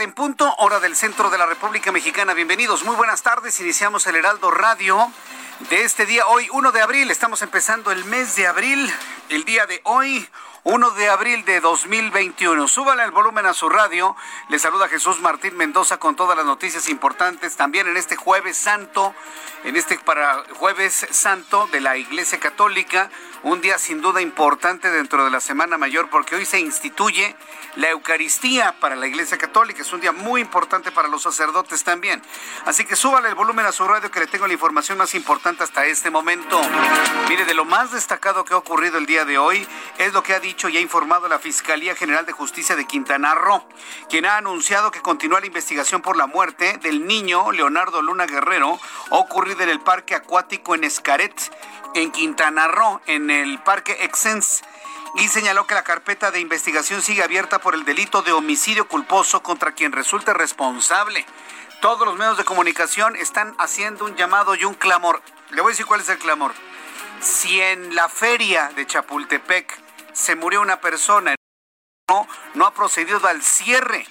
En punto, hora del centro de la República Mexicana. Bienvenidos, muy buenas tardes. Iniciamos el Heraldo Radio de este día, hoy 1 de abril. Estamos empezando el mes de abril, el día de hoy. 1 de abril de 2021. Súbale el volumen a su radio. Le saluda Jesús Martín Mendoza con todas las noticias importantes. También en este jueves santo, en este para jueves santo de la Iglesia Católica, un día sin duda importante dentro de la Semana Mayor porque hoy se instituye la Eucaristía para la Iglesia Católica. Es un día muy importante para los sacerdotes también. Así que súbale el volumen a su radio que le tengo la información más importante hasta este momento. Mire, de lo más destacado que ha ocurrido el día de hoy es lo que ha dicho y ha informado la Fiscalía General de Justicia de Quintana Roo, quien ha anunciado que continúa la investigación por la muerte del niño Leonardo Luna Guerrero, ocurrido en el Parque Acuático en Escaret, en Quintana Roo, en el Parque Exens y señaló que la carpeta de investigación sigue abierta por el delito de homicidio culposo contra quien resulte responsable. Todos los medios de comunicación están haciendo un llamado y un clamor. Le voy a decir cuál es el clamor. Si en la feria de Chapultepec se murió una persona, no, no ha procedido al cierre,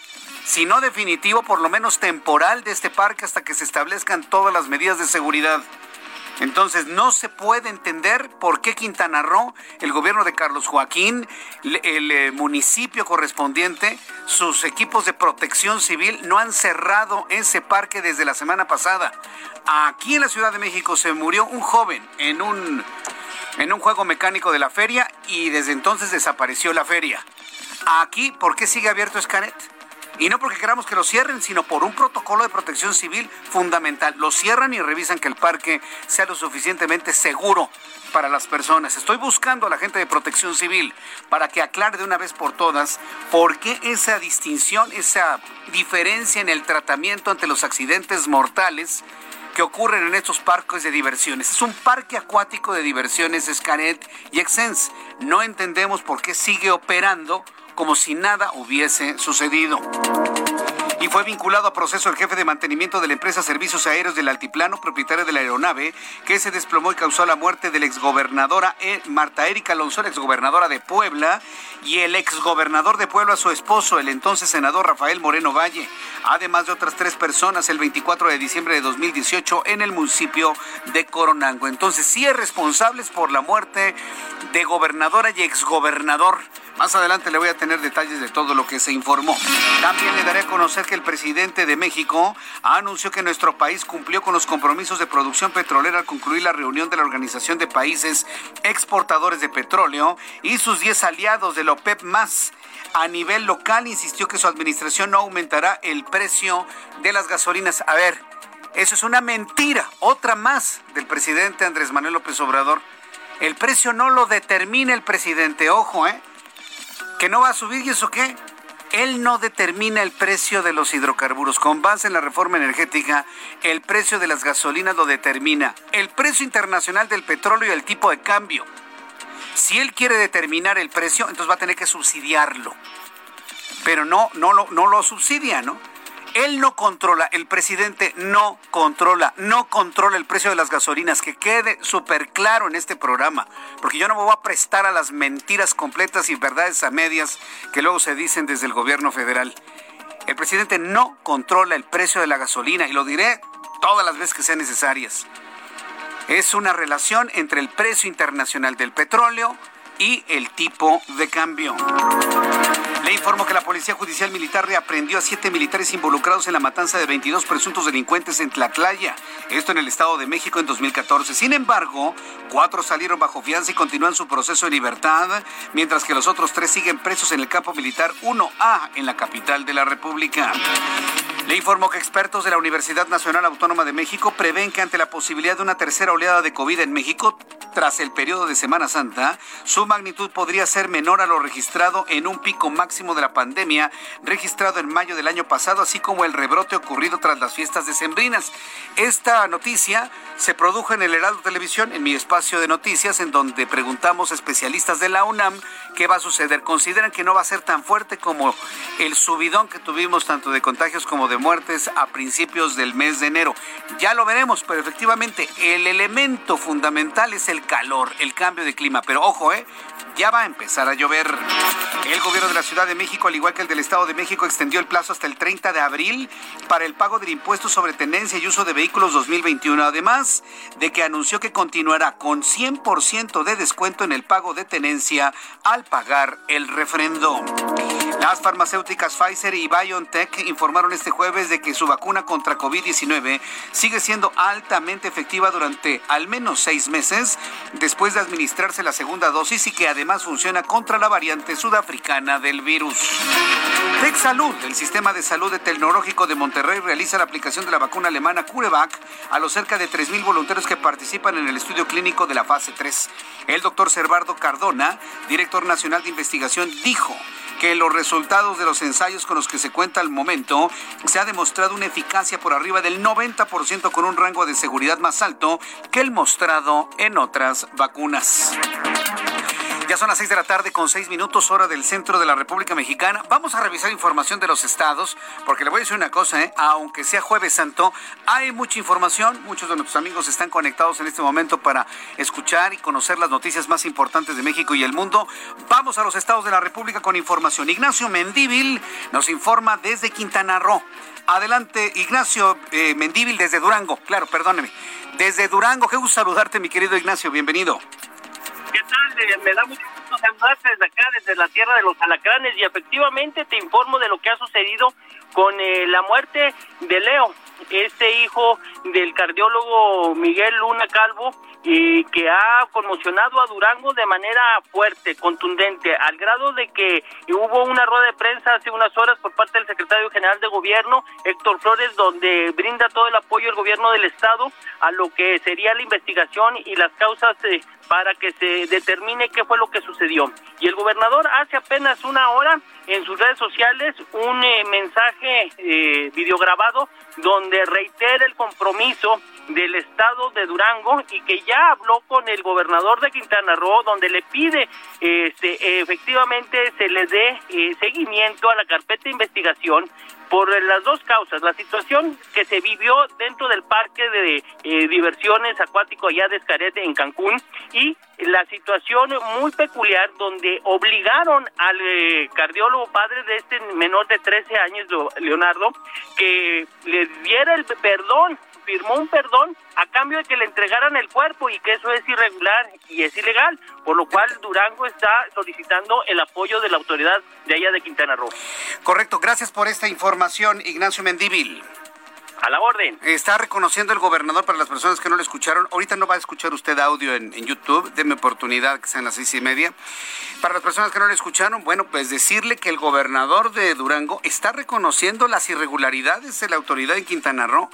sino definitivo, por lo menos temporal, de este parque hasta que se establezcan todas las medidas de seguridad. Entonces, no se puede entender por qué Quintana Roo, el gobierno de Carlos Joaquín, el, eh, municipio correspondiente, sus equipos de protección civil no han cerrado ese parque desde la semana pasada. Aquí en la Ciudad de México se murió un joven en un, en un juego mecánico de la feria y desde entonces desapareció la feria. Aquí, ¿por qué sigue abierto Escanet? Y no porque queramos que lo cierren, sino por un protocolo de protección civil fundamental. Lo cierran y revisan que el parque sea lo suficientemente seguro para las personas. Estoy buscando a la gente de protección civil para que aclare de una vez por todas por qué esa distinción, esa diferencia en el tratamiento ante los accidentes mortales que ocurren en estos parques de diversiones. Es un parque acuático de diversiones Scanet y Exens. No entendemos por qué sigue operando como si nada hubiese sucedido. Y fue vinculado a proceso el jefe de mantenimiento de la empresa Servicios Aéreos del Altiplano, propietaria de la aeronave, que se desplomó y causó la muerte de la exgobernadora eh, Marta Erika Alonso, la exgobernadora de Puebla, y el exgobernador de Puebla, su esposo, el entonces senador Rafael Moreno Valle, además de otras tres personas, el 24 de diciembre de 2018 en el municipio de Coronango. Entonces, sí es responsables por la muerte de gobernadora y exgobernador. Más adelante le voy a tener detalles de todo lo que se informó. También le daré a conocer que el presidente de México anunció que nuestro país cumplió con los compromisos de producción petrolera al concluir la reunión de la Organización de Países Exportadores de Petróleo y sus 10 aliados de la OPEP más. A nivel local insistió que su administración no aumentará el precio de las gasolinas. A ver, eso es una mentira, otra más del presidente Andrés Manuel López Obrador. El precio no lo determina el presidente, ojo, ¿eh? que no va a subir y eso qué? Él no determina el precio de los hidrocarburos. Con base en la reforma energética, el precio de las gasolinas lo determina el precio internacional del petróleo y el tipo de cambio. Si él quiere determinar el precio, entonces va a tener que subsidiarlo. Pero no, no, lo, no lo subsidia, ¿no? Él no controla, el presidente no controla, no controla el precio de las gasolinas, que quede súper claro en este programa, porque yo no me voy a prestar a las mentiras completas y verdades a medias que luego se dicen desde el gobierno federal. El presidente no controla el precio de la gasolina y lo diré todas las veces que sean necesarias. Es una relación entre el precio internacional del petróleo y el tipo de cambio. Le informo que la Policía Judicial Militar reaprendió a siete militares involucrados en la matanza de 22 presuntos delincuentes en Tlatlaya, esto en el Estado de México en 2014. Sin embargo, cuatro salieron bajo fianza y continúan su proceso de libertad, mientras que los otros tres siguen presos en el campo militar 1A en la capital de la República. Le informo que expertos de la Universidad Nacional Autónoma de México prevén que ante la posibilidad de una tercera oleada de COVID en México tras el periodo de Semana Santa, su magnitud podría ser menor a lo registrado en un pico máximo de la pandemia registrado en mayo del año pasado, así como el rebrote ocurrido tras las fiestas decembrinas. Esta noticia se produjo en el Heraldo Televisión, en mi espacio de noticias, en donde preguntamos a especialistas de la UNAM qué va a suceder. Consideran que no va a ser tan fuerte como el subidón que tuvimos tanto de contagios como de muertes a principios del mes de enero. Ya lo veremos, pero efectivamente el elemento fundamental es el calor, el cambio de clima. Pero ojo, ¿eh? Ya va a empezar a llover. El gobierno de la Ciudad de México, al igual que el del Estado de México, extendió el plazo hasta el 30 de abril para el pago del impuesto sobre tenencia y uso de vehículos 2021, además de que anunció que continuará con 100% de descuento en el pago de tenencia al pagar el refrendo. Las farmacéuticas Pfizer y BioNTech informaron este jueves de que su vacuna contra COVID-19 sigue siendo altamente efectiva durante al menos seis meses después de administrarse la segunda dosis y que además funciona contra la variante sudafricana del virus. TechSalud, el sistema de salud tecnológico de Monterrey, realiza la aplicación de la vacuna alemana CureVac a los cerca de 3.000 voluntarios que participan en el estudio clínico de la fase 3. El doctor Servardo Cardona, director nacional de investigación, dijo que los resultados de los ensayos con los que se cuenta al momento se ha demostrado una eficacia por arriba del 90% con un rango de seguridad más alto que el mostrado en otras vacunas. Ya son las seis de la tarde con seis minutos hora del centro de la República Mexicana. Vamos a revisar información de los estados, porque le voy a decir una cosa, ¿eh? aunque sea jueves santo, hay mucha información. Muchos de nuestros amigos están conectados en este momento para escuchar y conocer las noticias más importantes de México y el mundo. Vamos a los estados de la República con información. Ignacio Mendíbil nos informa desde Quintana Roo. Adelante, Ignacio eh, Mendíbil desde Durango. Claro, perdóneme. Desde Durango, qué gusto saludarte, mi querido Ignacio. Bienvenido. ¿Qué tal? Eh, me da mucho gusto saludarte desde acá, desde la tierra de los alacranes, y efectivamente te informo de lo que ha sucedido con eh, la muerte de Leo, este hijo del cardiólogo Miguel Luna Calvo, y que ha conmocionado a Durango de manera fuerte, contundente, al grado de que hubo una rueda de prensa hace unas horas por parte del secretario general de gobierno, Héctor Flores, donde brinda todo el apoyo el gobierno del estado a lo que sería la investigación y las causas eh, para que se determine qué fue lo que sucedió. Y el gobernador hace apenas una hora en sus redes sociales un eh, mensaje eh, videograbado donde reitera el compromiso del estado de Durango y que ya habló con el gobernador de Quintana Roo donde le pide este efectivamente se le dé eh, seguimiento a la carpeta de investigación por las dos causas, la situación que se vivió dentro del parque de eh, diversiones acuático allá de Escaret en Cancún y la situación muy peculiar donde obligaron al eh, cardiólogo padre de este menor de 13 años, Leonardo, que le diera el perdón firmó un perdón a cambio de que le entregaran el cuerpo y que eso es irregular y es ilegal, por lo cual Durango está solicitando el apoyo de la autoridad de allá de Quintana Roo. Correcto, gracias por esta información, Ignacio Mendíbil. A la orden. Está reconociendo el gobernador para las personas que no lo escucharon. Ahorita no va a escuchar usted audio en, en YouTube. Deme oportunidad que sean las seis y media. Para las personas que no lo escucharon, bueno, pues decirle que el gobernador de Durango está reconociendo las irregularidades de la autoridad en Quintana Roo.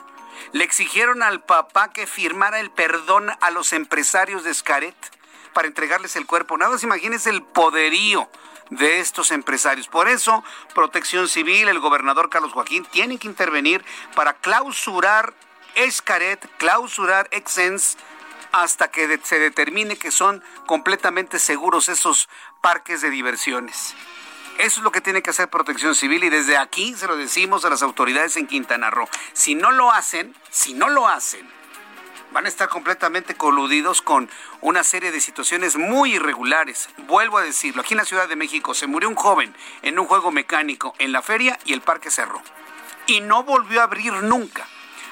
Le exigieron al papá que firmara el perdón a los empresarios de Scaret para entregarles el cuerpo. Nada más imagínense el poderío de estos empresarios. Por eso, Protección Civil, el gobernador Carlos Joaquín, tiene que intervenir para clausurar Escaret, clausurar Exens, hasta que se determine que son completamente seguros esos parques de diversiones. Eso es lo que tiene que hacer Protección Civil y desde aquí se lo decimos a las autoridades en Quintana Roo. Si no lo hacen, si no lo hacen, van a estar completamente coludidos con una serie de situaciones muy irregulares. Vuelvo a decirlo, aquí en la Ciudad de México se murió un joven en un juego mecánico en la feria y el parque cerró. Y no volvió a abrir nunca.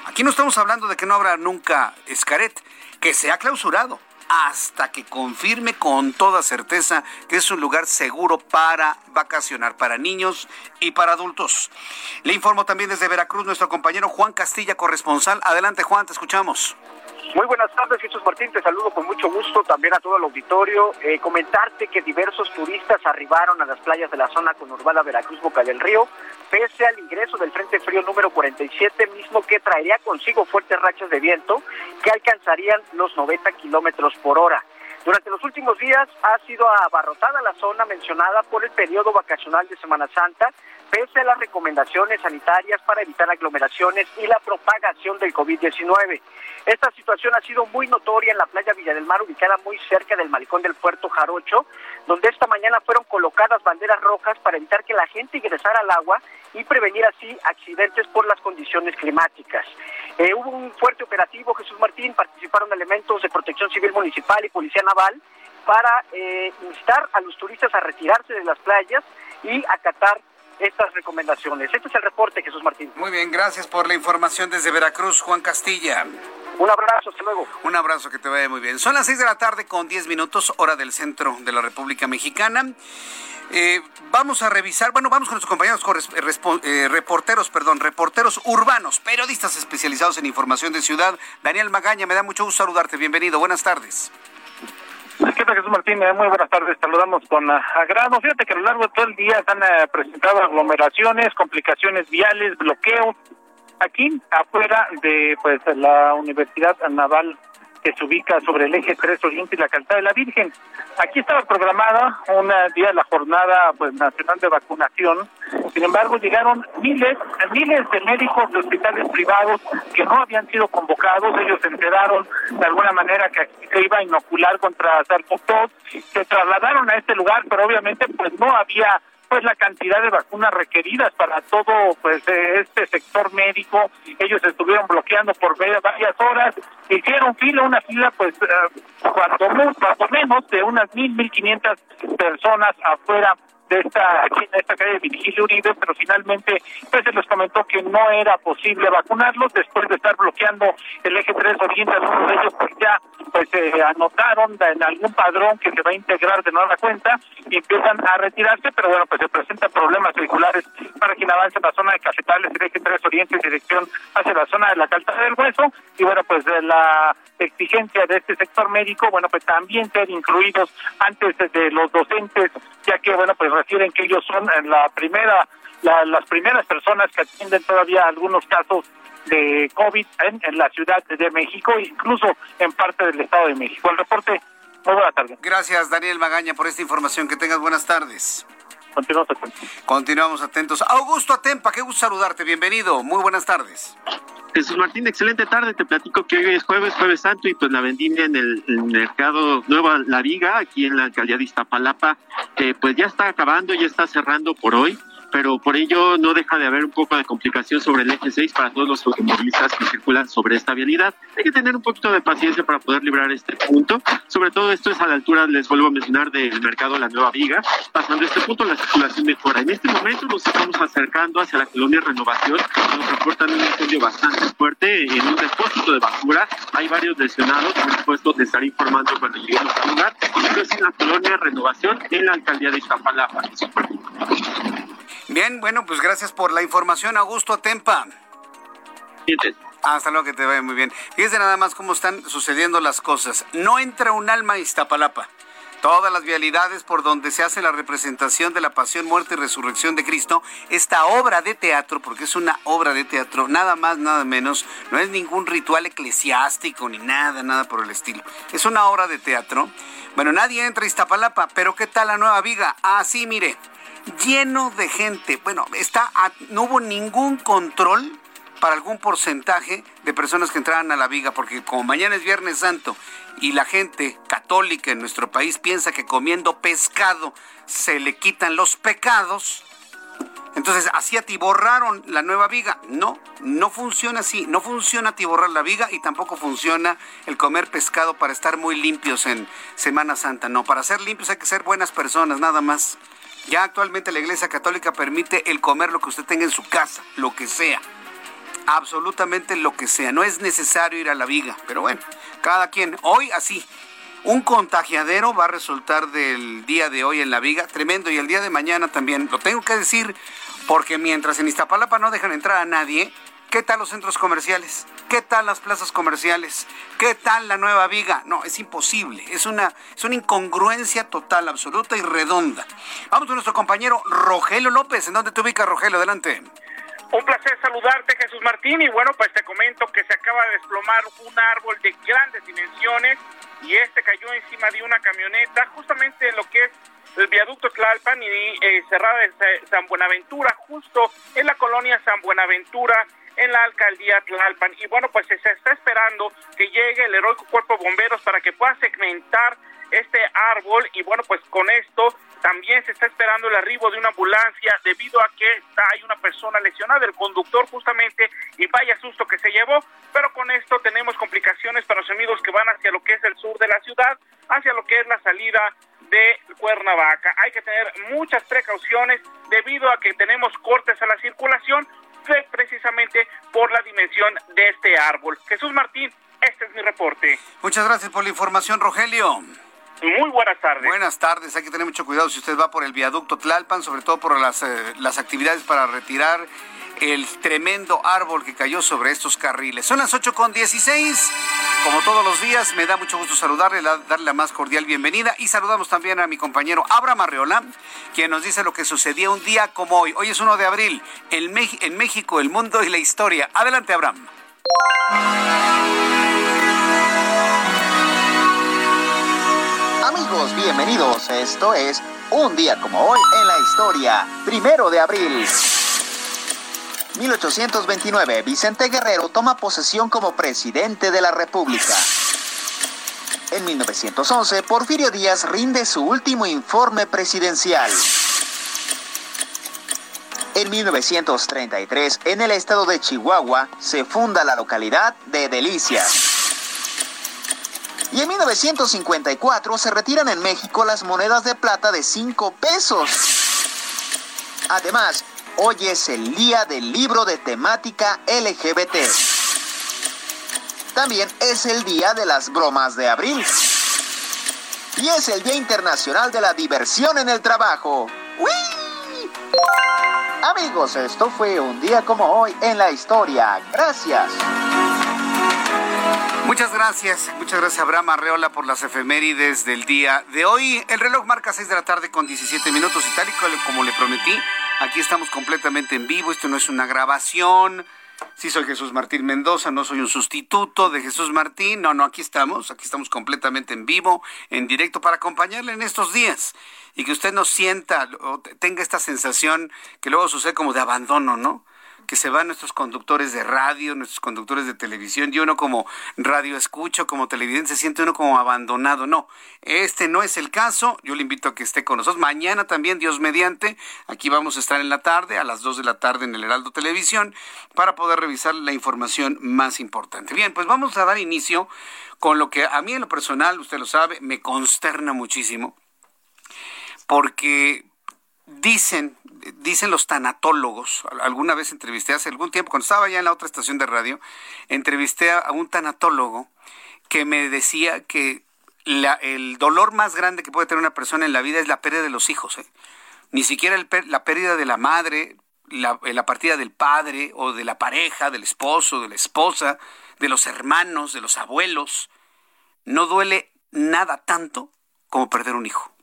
Aquí no estamos hablando de que no habrá nunca Escaret, que se ha clausurado hasta que confirme con toda certeza que es un lugar seguro para vacacionar, para niños y para adultos. Le informo también desde Veracruz nuestro compañero Juan Castilla, corresponsal. Adelante Juan, te escuchamos. Muy buenas tardes, Jesús Martín. Te saludo con mucho gusto también a todo el auditorio. Eh, comentarte que diversos turistas arribaron a las playas de la zona conurbada Veracruz Boca del Río, pese al ingreso del Frente Frío número 47, mismo que traería consigo fuertes rachas de viento que alcanzarían los 90 kilómetros por hora. Durante los últimos días ha sido abarrotada la zona mencionada por el periodo vacacional de Semana Santa, pese a las recomendaciones sanitarias para evitar aglomeraciones y la propagación del COVID-19. Esta situación ha sido muy notoria en la playa Villa del Mar, ubicada muy cerca del malecón del puerto Jarocho, donde esta mañana fueron colocadas banderas rojas para evitar que la gente ingresara al agua y prevenir así accidentes por las condiciones climáticas. Eh, hubo un fuerte operativo, Jesús Martín, participaron elementos de protección civil municipal y policía naval para eh, instar a los turistas a retirarse de las playas y acatar estas recomendaciones. Este es el reporte, Jesús Martín. Muy bien, gracias por la información desde Veracruz, Juan Castilla. Un abrazo, hasta luego. Un abrazo, que te vaya muy bien. Son las 6 de la tarde con 10 minutos, hora del centro de la República Mexicana. Eh, vamos a revisar, bueno, vamos con nuestros compañeros eh, reporteros, perdón, reporteros urbanos, periodistas especializados en información de ciudad. Daniel Magaña, me da mucho gusto saludarte. Bienvenido, buenas tardes. ¿Qué tal, Jesús Martín? Muy buenas tardes. Saludamos con agrado. Fíjate que a lo largo de todo el día han eh, presentado aglomeraciones, complicaciones viales, bloqueos. Aquí, afuera de pues la Universidad Naval que se ubica sobre el eje 3 Oriente y la Calzada de la Virgen. Aquí estaba programada un día la jornada pues nacional de vacunación. Sin embargo, llegaron miles, miles de médicos de hospitales privados que no habían sido convocados. Ellos se enteraron de alguna manera que aquí se iba a inocular contra SARS-CoV. Se trasladaron a este lugar, pero obviamente pues no había pues la cantidad de vacunas requeridas para todo pues este sector médico. Ellos estuvieron bloqueando por varias horas, hicieron fila, una fila pues uh, cuando, cuando menos de unas mil, mil quinientas personas afuera esta aquí en esta calle de Virgilio Uribe, pero finalmente pues se les comentó que no era posible vacunarlos. Después de estar bloqueando el eje 3 Oriente, algunos de ellos pues ya pues se anotaron en algún padrón que se va a integrar de nueva cuenta y empiezan a retirarse, pero bueno, pues se presentan problemas vehiculares para quien avance en la zona de Cafetales, el eje 3 Oriente en dirección hacia la zona de la Calzada del Hueso. Y bueno, pues de la exigencia de este sector médico, bueno, pues también ser incluidos antes de los docentes, ya que bueno, pues refieren que ellos son la primera, las primeras personas que atienden todavía algunos casos de COVID en, la Ciudad de México, incluso en parte del Estado de México. El reporte, muy buena tarde. Gracias, Daniel Magaña, por esta información. Que tengas buenas tardes. Continuamos atentos. Continuamos atentos. Augusto Atempa, qué gusto saludarte. Bienvenido. Muy buenas tardes. Jesús Martín, excelente tarde. Te platico que hoy es jueves, jueves santo, y pues la vendimia en el, mercado Nueva La Viga, aquí en la alcaldía de Iztapalapa, eh, pues ya está acabando, ya está cerrando por hoy pero por ello no deja de haber un poco de complicación sobre el eje 6 para todos los automovilistas que circulan sobre esta vialidad. Hay que tener un poquito de paciencia para poder librar este punto. Sobre todo esto es a la altura, les vuelvo a mencionar, del mercado La Nueva Viga. Pasando este punto, la circulación mejora. En este momento nos estamos acercando hacia la colonia Renovación. Nos reportan un incendio bastante fuerte en un depósito de basura. Hay varios lesionados. Por supuesto, te estaré informando cuando lleguemos al lugar. Esto es en la colonia Renovación, en la alcaldía de Iztapalapa. Bien, bueno, pues gracias por la información, Augusto Atempa. Hasta luego, que te vaya muy bien. Fíjese nada más cómo están sucediendo las cosas. No entra un alma a Iztapalapa. Todas las vialidades por donde se hace la representación de la pasión, muerte y resurrección de Cristo, esta obra de teatro, porque es una obra de teatro, nada más, nada menos, no es ningún ritual eclesiástico ni nada, nada por el estilo. Es una obra de teatro. Bueno, nadie entra a Iztapalapa, pero ¿qué tal la nueva viga? Ah, sí, mire, lleno de gente. Bueno, está no hubo ningún control para algún porcentaje de personas que entraran a la viga, porque como mañana es Viernes Santo y la gente católica en nuestro país piensa que comiendo pescado se le quitan los pecados, entonces, así atiborraron la nueva viga. No, no funciona así. No funciona atiborrar la viga y tampoco funciona el comer pescado para estar muy limpios en Semana Santa. No, para ser limpios hay que ser buenas personas, nada más. Ya actualmente la Iglesia Católica permite el comer lo que usted tenga en su casa, lo que sea. Absolutamente lo que sea. No es necesario ir a la viga. Pero bueno, cada quien. Hoy así. Un contagiadero va a resultar del día de hoy en la viga, tremendo, y el día de mañana también. Lo tengo que decir porque mientras en Iztapalapa no dejan entrar a nadie, ¿qué tal los centros comerciales? ¿Qué tal las plazas comerciales? ¿Qué tal la nueva viga? No, es imposible. Es una, es una incongruencia total, absoluta y redonda. Vamos con nuestro compañero Rogelio López. ¿En dónde te ubicas, Rogelio? Adelante. Un placer saludarte, Jesús Martín. Y bueno, pues te comento que se acaba de desplomar un árbol de grandes dimensiones y este cayó encima de una camioneta, justamente en lo que es el viaducto Tlalpan y eh, cerrada de San Buenaventura, justo en la colonia San Buenaventura, en la alcaldía Tlalpan. Y bueno, pues se está esperando que llegue el heroico cuerpo de bomberos para que pueda segmentar este árbol y bueno, pues con esto también se está esperando el arribo de una ambulancia debido a que hay una persona lesionada, el conductor justamente, y vaya susto que se llevó, pero con esto tenemos complicaciones para los amigos que van hacia lo que es el sur de la ciudad, hacia lo que es la salida de Cuernavaca. Hay que tener muchas precauciones debido a que tenemos cortes a la circulación precisamente por la dimensión de este árbol. Jesús Martín, este es mi reporte. Muchas gracias por la información, Rogelio. Muy buenas tardes. Buenas tardes. Hay que tener mucho cuidado si usted va por el viaducto Tlalpan, sobre todo por las, eh, las actividades para retirar el tremendo árbol que cayó sobre estos carriles. Son las 8 con 16. Como todos los días, me da mucho gusto saludarle, darle la más cordial bienvenida y saludamos también a mi compañero Abraham Arreola, quien nos dice lo que sucedía un día como hoy. Hoy es 1 de abril, en, en México, el mundo y la historia. Adelante, Abraham. Amigos, bienvenidos. Esto es Un día como hoy en la historia. Primero de abril. 1829, Vicente Guerrero toma posesión como presidente de la República. En 1911, Porfirio Díaz rinde su último informe presidencial. En 1933, en el estado de Chihuahua, se funda la localidad de Delicias. Y en 1954 se retiran en México las monedas de plata de 5 pesos. Además, hoy es el día del libro de temática LGBT. También es el día de las bromas de abril. Y es el Día Internacional de la Diversión en el Trabajo. ¡Uy! Amigos, esto fue un día como hoy en la historia. Gracias. Muchas gracias, muchas gracias Abraham Arreola por las efemérides del día de hoy. El reloj marca 6 de la tarde con 17 minutos y tal y como le prometí, aquí estamos completamente en vivo, esto no es una grabación. Sí, soy Jesús Martín Mendoza, no soy un sustituto de Jesús Martín, no, no, aquí estamos, aquí estamos completamente en vivo, en directo para acompañarle en estos días y que usted no sienta o tenga esta sensación que luego sucede como de abandono, ¿no? Que se van nuestros conductores de radio, nuestros conductores de televisión, y uno como radio escucho, como televidente, se siente uno como abandonado. No, este no es el caso. Yo le invito a que esté con nosotros. Mañana también, Dios mediante, aquí vamos a estar en la tarde, a las 2 de la tarde en el Heraldo Televisión, para poder revisar la información más importante. Bien, pues vamos a dar inicio con lo que a mí en lo personal, usted lo sabe, me consterna muchísimo, porque dicen dicen los tanatólogos, alguna vez entrevisté hace algún tiempo, cuando estaba ya en la otra estación de radio, entrevisté a un tanatólogo que me decía que el dolor más grande que puede tener una persona en la vida es la pérdida de los hijos. ¿eh? Ni siquiera la pérdida de la madre, la, la partida del padre o de la pareja, del esposo, de la esposa, de los hermanos, de los abuelos. No duele nada tanto como perder un hijo.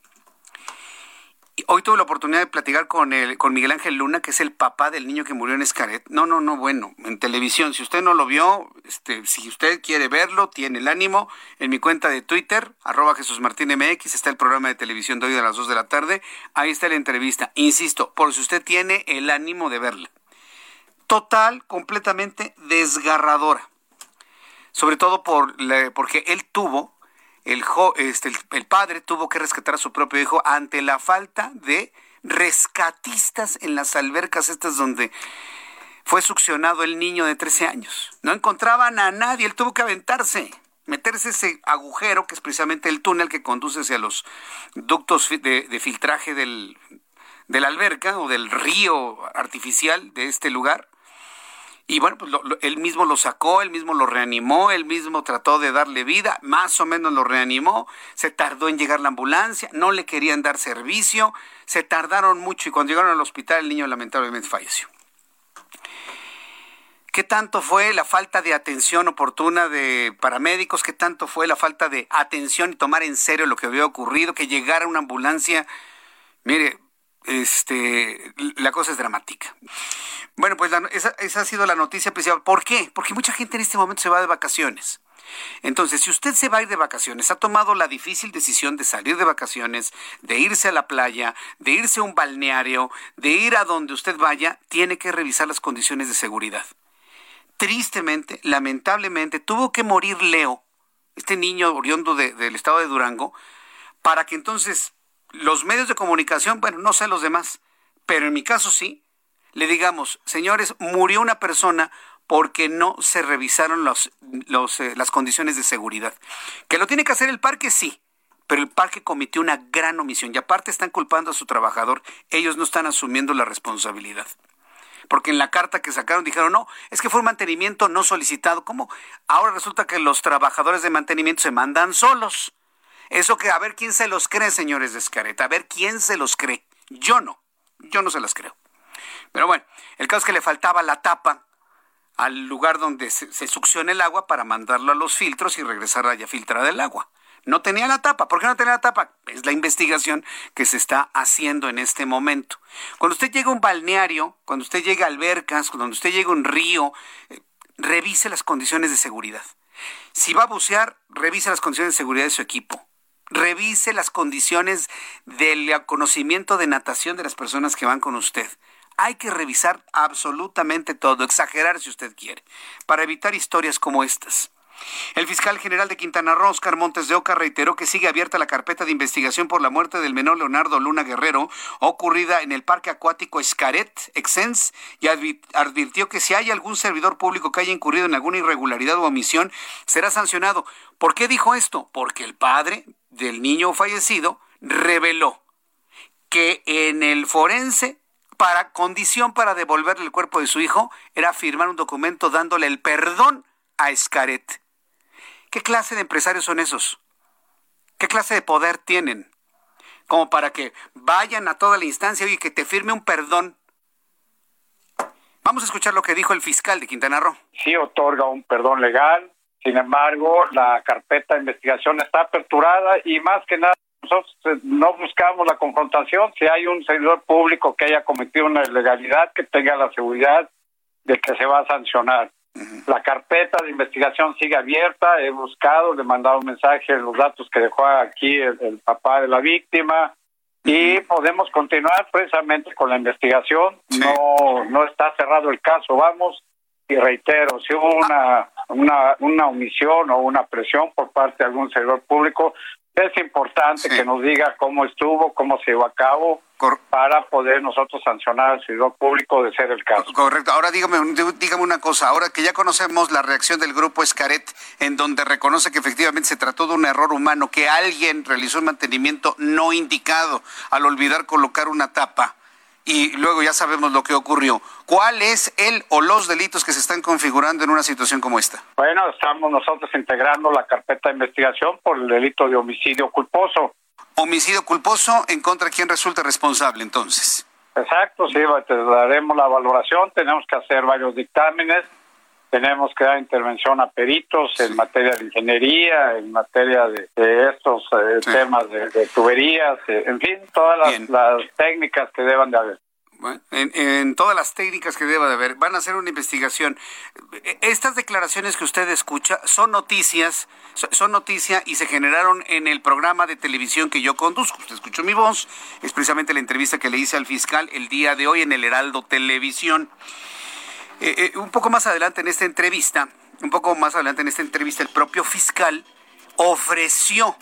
Hoy tuve la oportunidad de platicar con, el, con Miguel Ángel Luna, que es el papá del niño que murió en Escaret. No, no, no, bueno, en televisión. Si usted no lo vio, este, si usted quiere verlo, tiene el ánimo. En mi cuenta de Twitter, arroba Jesús Martín MX, está el programa de televisión de hoy a las 2 de la tarde. Ahí está la entrevista. Insisto, por si usted tiene el ánimo de verla. total, completamente desgarradora. Sobre todo por porque él tuvo, el, este, el padre tuvo que rescatar a su propio hijo ante la falta de rescatistas en las albercas estas donde fue succionado el niño de 13 años. No encontraban a nadie, él tuvo que aventarse, meterse ese agujero que es precisamente el túnel que conduce hacia los ductos de, filtraje del, de la alberca o del río artificial de este lugar. Y bueno, pues él mismo lo sacó, él mismo lo reanimó, él mismo trató de darle vida, más o menos lo reanimó, se tardó en llegar la ambulancia, no le querían dar servicio, se tardaron mucho y cuando llegaron al hospital el niño lamentablemente falleció. ¿Qué tanto fue la falta de atención oportuna de paramédicos? ¿Qué tanto fue la falta de atención y tomar en serio lo que había ocurrido? Que llegara una ambulancia. Mire, este, la cosa es dramática. Bueno, pues esa, esa ha sido la noticia principal. ¿Por qué? Porque mucha gente en este momento se va de vacaciones. Entonces, si usted se va a ir de vacaciones, ha tomado la difícil decisión de salir de vacaciones, de irse a la playa, de irse a un balneario, de ir a donde usted vaya, tiene que revisar las condiciones de seguridad tristemente, lamentablemente, tuvo que morir Leo, este niño oriundo del estado de Durango, para que entonces los medios de comunicación, bueno, no sé los demás, pero en mi caso sí, le digamos, señores, murió una persona porque no se revisaron los, eh, las condiciones de seguridad. Que lo tiene que hacer el parque, sí, pero el parque cometió una gran omisión y aparte están culpando a su trabajador, ellos no están asumiendo la responsabilidad porque en la carta que sacaron dijeron, no, es que fue un mantenimiento no solicitado. ¿Cómo? Ahora resulta que los trabajadores de mantenimiento se mandan solos. Eso que a ver quién se los cree, señores de Escareta, a ver quién se los cree. Yo no, yo no se las creo. Pero bueno, el caso es que le faltaba la tapa al lugar donde se, se succiona el agua para mandarlo a los filtros y regresar allá filtrada el agua. No tenía la tapa. ¿Por qué no tenía la tapa? Es la investigación que se está haciendo en este momento. Cuando usted llega a un balneario, cuando usted llega a albercas, cuando usted llega a un río, eh, revise las condiciones de seguridad. Si va a bucear, revise las condiciones de seguridad de su equipo. Revise las condiciones del conocimiento de natación de las personas que van con usted. Hay que revisar absolutamente todo, exagerar si usted quiere, para evitar historias como estas. El fiscal general de Quintana Roo, Oscar Montes de Oca, reiteró que sigue abierta la carpeta de investigación por la muerte del menor Leonardo Luna Guerrero, ocurrida en el Parque Acuático Escaret, Exens, y advirtió que si hay algún servidor público que haya incurrido en alguna irregularidad o omisión, será sancionado. ¿Por qué dijo esto? Porque el padre del niño fallecido reveló que en el forense para condición para devolverle el cuerpo de su hijo era firmar un documento dándole el perdón a Escaret. ¿Qué clase de empresarios son esos? ¿Qué clase de poder tienen? Como para que vayan a toda la instancia y que te firme un perdón. Vamos a escuchar lo que dijo el fiscal de Quintana Roo. Sí otorga un perdón legal, sin embargo, la carpeta de investigación está aperturada y más que nada nosotros eh, no buscamos la confrontación. Si hay un servidor público que haya cometido una ilegalidad, que tenga la seguridad de que se va a sancionar. La carpeta de investigación sigue abierta, he buscado, le he mandado un mensaje, los datos que dejó aquí el, papá de la víctima, y podemos continuar precisamente con la investigación. No, no está cerrado el caso, vamos, y reitero, si hubo una, una, una omisión o una presión por parte de algún servidor público, es importante que nos diga cómo estuvo, cómo se llevó a cabo, para poder nosotros sancionar al servidor público de ser el caso. Correcto. Ahora dígame, dígame una cosa, ahora que ya conocemos la reacción del grupo Escaret, en donde reconoce que efectivamente se trató de un error humano, que alguien realizó un mantenimiento no indicado al olvidar colocar una tapa y luego ya sabemos lo que ocurrió. ¿Cuál es el o los delitos que se están configurando en una situación como esta? Bueno, estamos nosotros integrando la carpeta de investigación por el delito de homicidio culposo. Homicidio culposo en contra de quien resulta responsable entonces. Exacto, sí, te daremos la valoración, tenemos que hacer varios dictámenes tenemos que dar intervención a peritos en materia de ingeniería, en materia de, estos eh, temas de, tuberías, eh, en fin, todas las, técnicas que deban de haber. en, todas las técnicas que deba de haber, van a hacer una investigación. Estas declaraciones que usted escucha son noticias, son noticia y se generaron en el programa de televisión que yo conduzco. Usted escuchó mi voz, es precisamente la entrevista que le hice al fiscal el día de hoy en el Heraldo Televisión. Eh, eh, un poco más adelante en esta entrevista, un poco más adelante en esta entrevista, el propio fiscal ofreció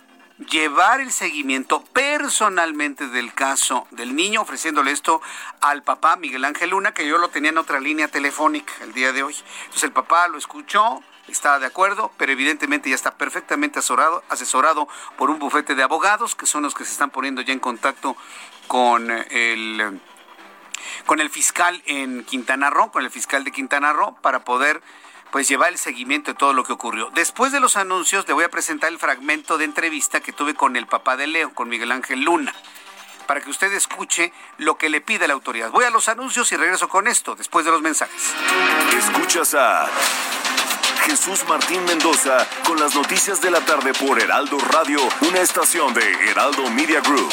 llevar el seguimiento personalmente del caso del niño, ofreciéndole esto al papá Miguel Ángel Luna, que yo lo tenía en otra línea telefónica el día de hoy. Entonces el papá lo escuchó, estaba de acuerdo, pero evidentemente ya está perfectamente asesorado, asesorado por un bufete de abogados, que son los que se están poniendo ya en contacto con el con el fiscal en Quintana Roo, con el fiscal de Quintana Roo, para poder pues llevar el seguimiento de todo lo que ocurrió. Después de los anuncios le voy a presentar el fragmento de entrevista que tuve con el papá de Leo, con Miguel Ángel Luna, para que usted escuche lo que le pide la autoridad. Voy a los anuncios y regreso con esto después de los mensajes. Escuchas a Jesús Martín Mendoza con las noticias de la tarde por Heraldo Radio, una estación de Heraldo Media Group.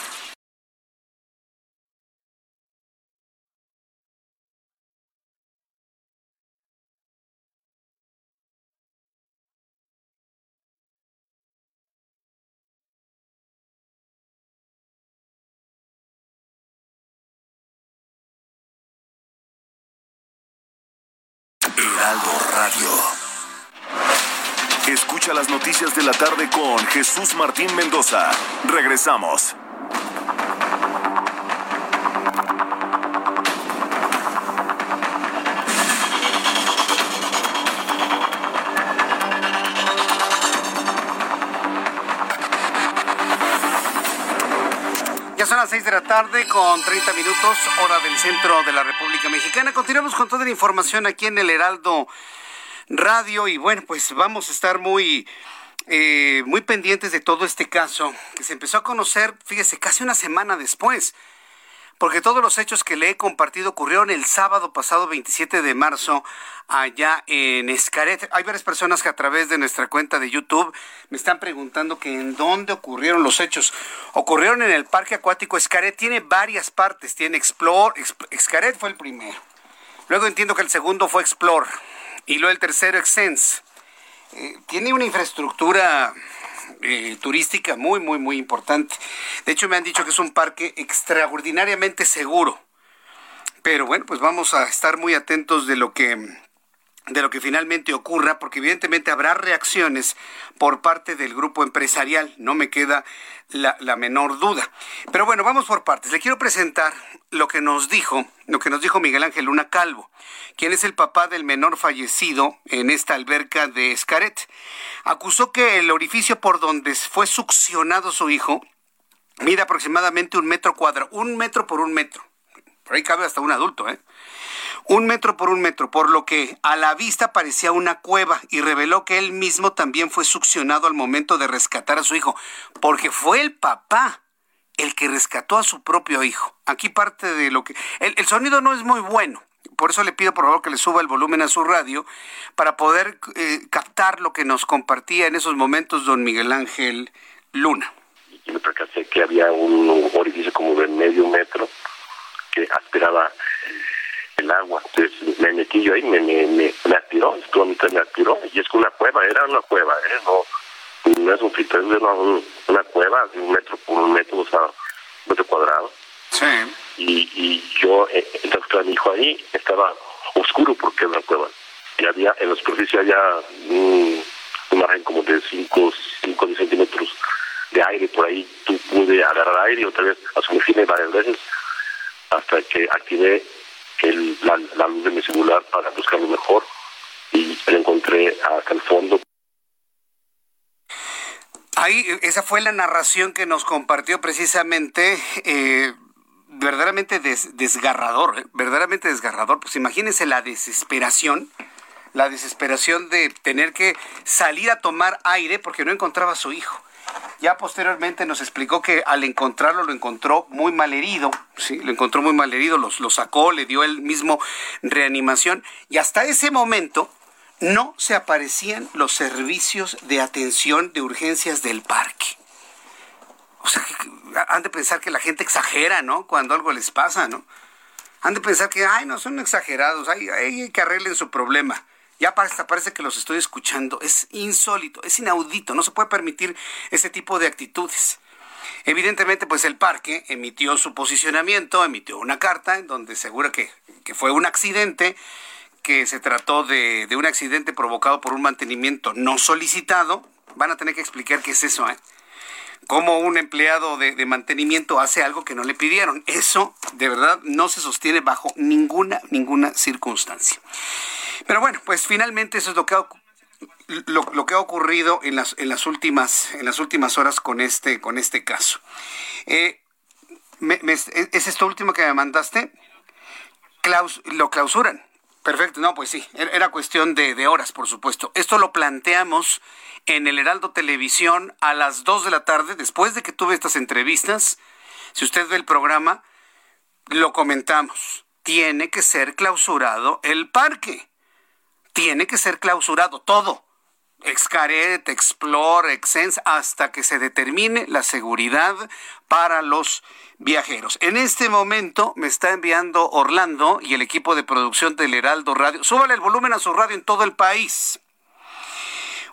De la tarde con Jesús Martín Mendoza. Regresamos. Ya son las 6 de la tarde con 30 minutos, hora del centro de la República Mexicana. Continuamos con toda la información aquí en el Heraldo Radio y bueno, pues vamos a estar muy... Eh, muy pendientes de todo este caso que se empezó a conocer, fíjese, casi una semana después, porque todos los hechos que le he compartido ocurrieron el sábado pasado 27 de marzo allá en Escaret. Hay varias personas que a través de nuestra cuenta de YouTube me están preguntando que en dónde ocurrieron los hechos. Ocurrieron en el Parque Acuático Escaret, tiene varias partes, tiene Explore, Escaret fue el primero. Luego entiendo que el segundo fue Explore y luego el tercero, Excense. Eh, tiene una infraestructura eh, turística muy, muy, muy importante. De hecho, me han dicho que es un parque extraordinariamente seguro. Pero bueno, pues vamos a estar muy atentos de lo que de lo que finalmente ocurra, porque evidentemente habrá reacciones por parte del grupo empresarial, no me queda la, menor duda. Pero bueno, vamos por partes. Le quiero presentar lo que nos dijo, lo que nos dijo Miguel Ángel Luna Calvo, quien es el papá del menor fallecido en esta alberca de Escaret. Acusó que el orificio por donde fue succionado su hijo mide aproximadamente un metro cuadrado, un metro por un metro. Por ahí cabe hasta un adulto, ¿eh? Un metro por un metro, por lo que a la vista parecía una cueva y reveló que él mismo también fue succionado al momento de rescatar a su hijo, porque fue el papá el que rescató a su propio hijo. Aquí parte de lo que... El, sonido no es muy bueno, por eso le pido por favor que le suba el volumen a su radio para poder eh, captar lo que nos compartía en esos momentos don Miguel Ángel Luna. Me percaté que había un orificio como de medio metro que aspiraba el agua. Entonces me metí yo ahí, me, me, me, me atiró, me atiró, y es que una cueva, era una cueva, ¿eh? no, no es un filtro, es una, una cueva de un metro por un metro, o sea, un metro cuadrado. Sí. Y, y yo, eh, entonces mi hijo ahí estaba oscuro porque era una cueva. Y había, en la superficie había un, un margen como de 5 cinco, centímetros de aire por ahí. Tú pude agarrar aire y otra vez a sumergirme varias veces hasta que activé el, la, la, luz de mi celular para buscarlo mejor y lo encontré hasta el fondo. Ahí, esa fue la narración que nos compartió precisamente. Eh, verdaderamente des, desgarrador, ¿eh? verdaderamente desgarrador. Pues imagínense la desesperación, la desesperación de tener que salir a tomar aire porque no encontraba a su hijo. Ya posteriormente nos explicó que al encontrarlo lo encontró muy mal herido, sí, lo encontró muy mal herido, lo sacó, le dio él mismo reanimación y hasta ese momento no se aparecían los servicios de atención de urgencias del parque. O sea, han de pensar que la gente exagera, ¿no? Cuando algo les pasa, ¿no? Han de pensar que, ay, no, son exagerados, ay, hay que arreglen su problema. Ya parece, que los estoy escuchando. Es insólito, es inaudito. No se puede permitir ese tipo de actitudes. Evidentemente, pues el parque emitió su posicionamiento, emitió una carta en donde asegura que, fue un accidente, que se trató de, de, un accidente provocado por un mantenimiento no solicitado. Van a tener que explicar qué es eso, ¿eh? Cómo un empleado de, de mantenimiento hace algo que no le pidieron. Eso, de verdad, no se sostiene bajo ninguna, ninguna circunstancia. Pero bueno, pues finalmente eso es lo que ha lo, que ha ocurrido en las, en las últimas en las últimas horas con este con este caso. Eh, ¿Es esto último que me mandaste? Claus, lo clausuran. Perfecto, no, pues sí, era cuestión de, de, horas, por supuesto. Esto lo planteamos en el Heraldo Televisión a las 2 de la tarde, después de que tuve estas entrevistas. Si usted ve el programa, lo comentamos. Tiene que ser clausurado el parque. Tiene que ser clausurado todo. Excaret, Explore, Exens, hasta que se determine la seguridad para los viajeros. En este momento me está enviando Orlando y el equipo de producción del Heraldo Radio. Súbale el volumen a su radio en todo el país.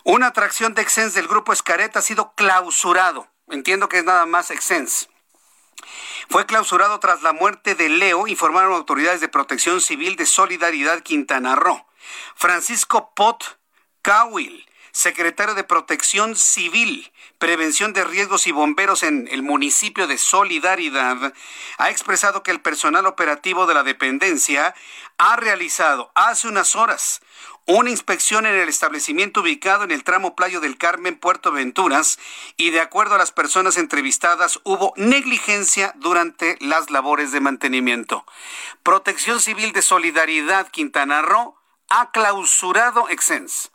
Una atracción de Exens del grupo Excaret ha sido clausurado. Entiendo que es nada más Exens. Fue clausurado tras la muerte de Leo, informaron autoridades de protección civil de Solidaridad Quintana Roo. Francisco Pot Cawil, secretario de Protección Civil, Prevención de Riesgos y Bomberos en el municipio de Solidaridad, ha expresado que el personal operativo de la dependencia ha realizado hace unas horas una inspección en el establecimiento ubicado en el tramo Playo del Carmen, Puerto Venturas, y de acuerdo a las personas entrevistadas hubo negligencia durante las labores de mantenimiento. Protección Civil de Solidaridad Quintana Roo ha clausurado Exens.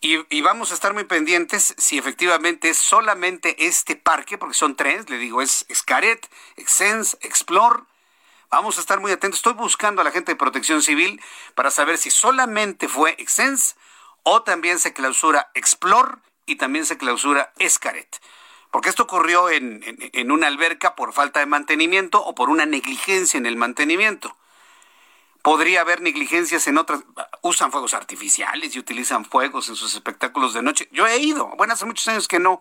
Y, vamos a estar muy pendientes si efectivamente es solamente este parque, porque son tres, le digo, es Escaret, Exens, Explore. Vamos a estar muy atentos. Estoy buscando a la gente de protección civil para saber si solamente fue Exens o también se clausura Explore y también se clausura Escaret. Porque esto ocurrió en, en, en una alberca por falta de mantenimiento o por una negligencia en el mantenimiento podría haber negligencias en otras. Usan fuegos artificiales y utilizan fuegos en sus espectáculos de noche. Yo he ido, bueno, hace muchos años que no,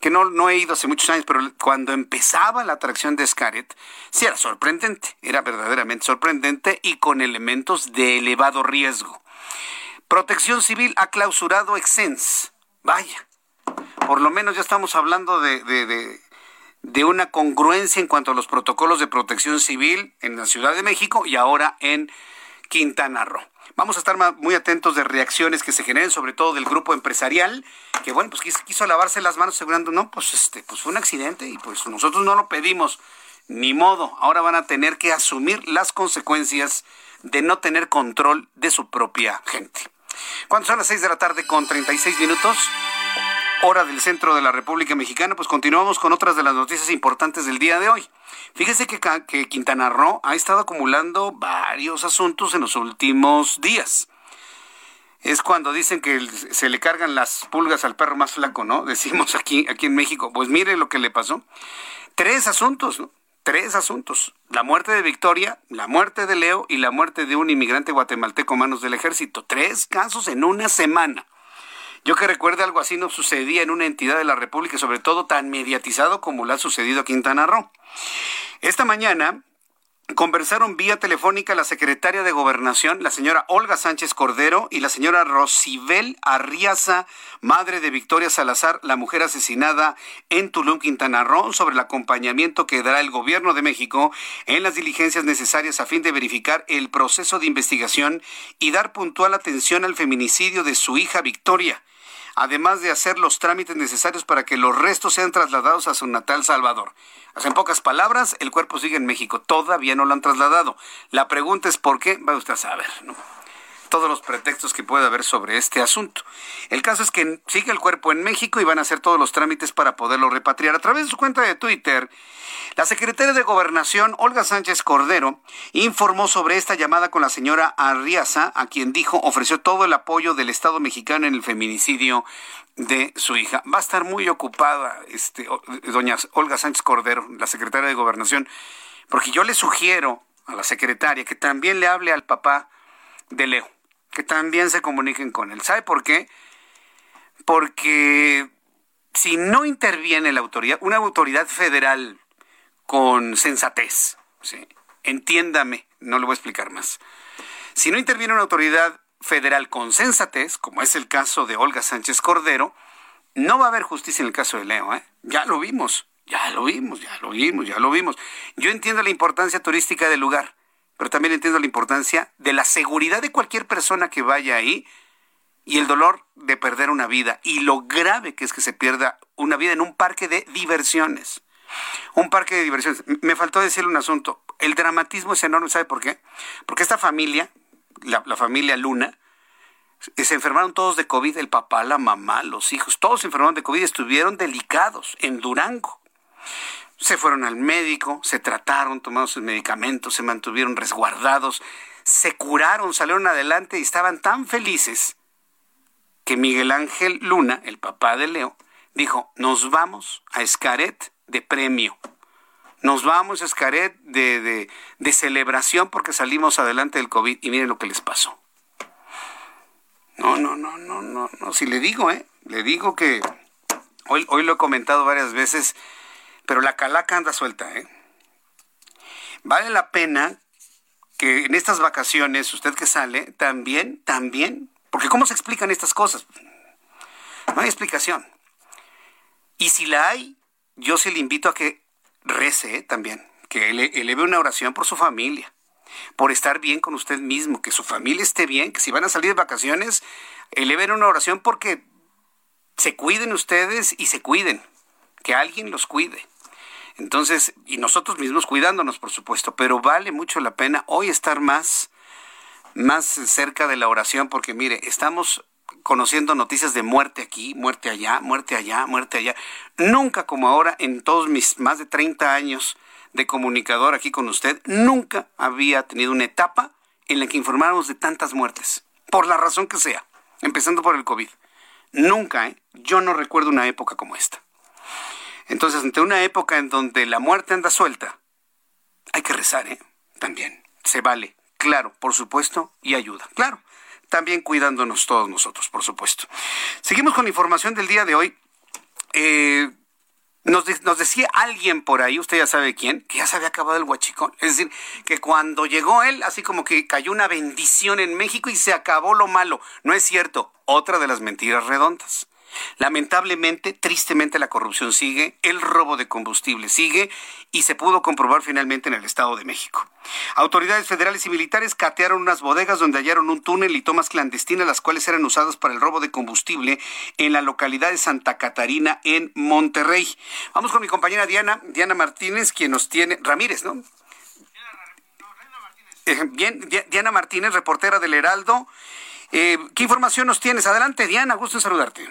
que no, no he ido hace muchos años, pero cuando empezaba la atracción de Scaret, sí era sorprendente, era verdaderamente sorprendente y con elementos de elevado riesgo. Protección Civil ha clausurado Exens. Vaya, por lo menos ya estamos hablando de, de, de de una congruencia en cuanto a los protocolos de protección civil en la Ciudad de México y ahora en Quintana Roo. Vamos a estar muy atentos de reacciones que se generen, sobre todo del grupo empresarial, que bueno, pues quiso, lavarse las manos asegurando, no, pues este, pues fue un accidente y pues nosotros no lo pedimos, ni modo, ahora van a tener que asumir las consecuencias de no tener control de su propia gente. Cuando son las 6 de la tarde con 36 minutos, hora del centro de la República Mexicana, pues continuamos con otras de las noticias importantes del día de hoy. Fíjese que, Quintana Roo ha estado acumulando varios asuntos en los últimos días. Es cuando dicen que se le cargan las pulgas al perro más flaco, ¿no? Decimos aquí, aquí en México. Pues mire lo que le pasó. Tres asuntos, ¿no? Tres asuntos. La muerte de Victoria, la muerte de Leo y la muerte de un inmigrante guatemalteco manos del ejército. Tres casos en una semana. Yo que recuerde algo así no sucedía en una entidad de la República, sobre todo tan mediatizado como lo ha sucedido a Quintana Roo. Esta mañana conversaron vía telefónica la secretaria de Gobernación, la señora Olga Sánchez Cordero, y la señora Rosibel Arriaza, madre de Victoria Salazar, la mujer asesinada en Tulum, Quintana Roo, sobre el acompañamiento que dará el gobierno de México en las diligencias necesarias a fin de verificar el proceso de investigación y dar puntual atención al feminicidio de su hija Victoria además de hacer los trámites necesarios para que los restos sean trasladados a su natal Salvador. En pocas palabras, el cuerpo sigue en México. Todavía no lo han trasladado. La pregunta es por qué. Va usted a saber, ¿no? Todos los pretextos que pueda haber sobre este asunto. El caso es que sigue el cuerpo en México y van a hacer todos los trámites para poderlo repatriar. A través de su cuenta de Twitter, la secretaria de Gobernación, Olga Sánchez Cordero, informó sobre esta llamada con la señora Arriaza, a quien dijo ofreció todo el apoyo del Estado mexicano en el feminicidio de su hija. Va a estar muy ocupada este, doña Olga Sánchez Cordero, la secretaria de Gobernación, porque yo le sugiero a la secretaria que también le hable al papá de Leo, que también se comuniquen con él. ¿Sabe por qué? Porque si no interviene la autoridad, una autoridad federal con sensatez, entiéndame, no le voy a explicar más. Si no interviene una autoridad federal con sensatez, como es el caso de Olga Sánchez Cordero, no va a haber justicia en el caso de Leo, ¿eh? Ya lo vimos, ya lo vimos, ya lo vimos, ya lo vimos. Yo entiendo la importancia turística del lugar, pero también entiendo la importancia de la seguridad de cualquier persona que vaya ahí y el dolor de perder una vida y lo grave que es que se pierda una vida en un parque de diversiones. Un parque de diversiones. Me faltó decirle un asunto. El dramatismo es enorme, ¿sabe por qué? Porque esta familia, la, familia Luna, se enfermaron todos de COVID, el papá, la mamá, los hijos, todos se enfermaron de COVID, estuvieron delicados en Durango. Se fueron al médico, se trataron, tomaron sus medicamentos, se mantuvieron resguardados, se curaron, salieron adelante y estaban tan felices que Miguel Ángel Luna, el papá de Leo, dijo, nos vamos a Escaret de premio. Nos vamos a Escaret de, de, celebración porque salimos adelante del COVID y miren lo que les pasó. No, no, no, no, no, no. Si le digo, ¿eh? Le digo que hoy, hoy lo he comentado varias veces, pero la calaca anda suelta, ¿eh? Vale la pena que en estas vacaciones, usted que sale, también, también porque ¿cómo se explican estas cosas? No hay explicación. Y si la hay, yo sí le invito a que rece también, que eleve una oración por su familia, por estar bien con usted mismo, que su familia esté bien, que si van a salir de vacaciones, eleven una oración porque se cuiden ustedes y se cuiden, que alguien los cuide. Entonces, y nosotros mismos cuidándonos, por supuesto, pero vale mucho la pena hoy estar más más cerca de la oración, porque mire, estamos conociendo noticias de muerte aquí, muerte allá, muerte allá, muerte allá. Nunca como ahora, en todos mis más de 30 años de comunicador aquí con usted, nunca había tenido una etapa en la que informáramos de tantas muertes, por la razón que sea, empezando por el COVID. Nunca, ¿eh? yo no recuerdo una época como esta. Entonces, ante una época en donde la muerte anda suelta, hay que rezar, ¿eh? También, se vale claro, por supuesto, y ayuda, claro. También cuidándonos todos nosotros, por supuesto. Seguimos con la información del día de hoy. Eh, nos, nos, decía alguien por ahí, usted ya sabe quién, que ya se había acabado el huachicón. Es decir, que cuando llegó él, así como que cayó una bendición en México y se acabó lo malo. No es cierto. Otra de las mentiras redondas. Lamentablemente, tristemente, la corrupción sigue, el robo de combustible sigue y se pudo comprobar finalmente en el Estado de México. Autoridades federales y militares catearon unas bodegas donde hallaron un túnel y tomas clandestinas, las cuales eran usadas para el robo de combustible en la localidad de Santa Catarina, en Monterrey. Vamos con mi compañera Diana, Diana Martínez, quien nos tiene, Ramírez, ¿no? Eh, bien, Diana Martínez, reportera del Heraldo. Eh, ¿Qué información nos tienes? Adelante, Diana, gusto en saludarte.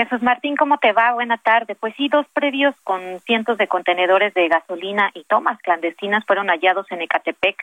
Jesús Martín, ¿cómo te va? Buena tarde. Pues sí, dos predios con cientos de contenedores de gasolina y tomas clandestinas fueron hallados en Ecatepec,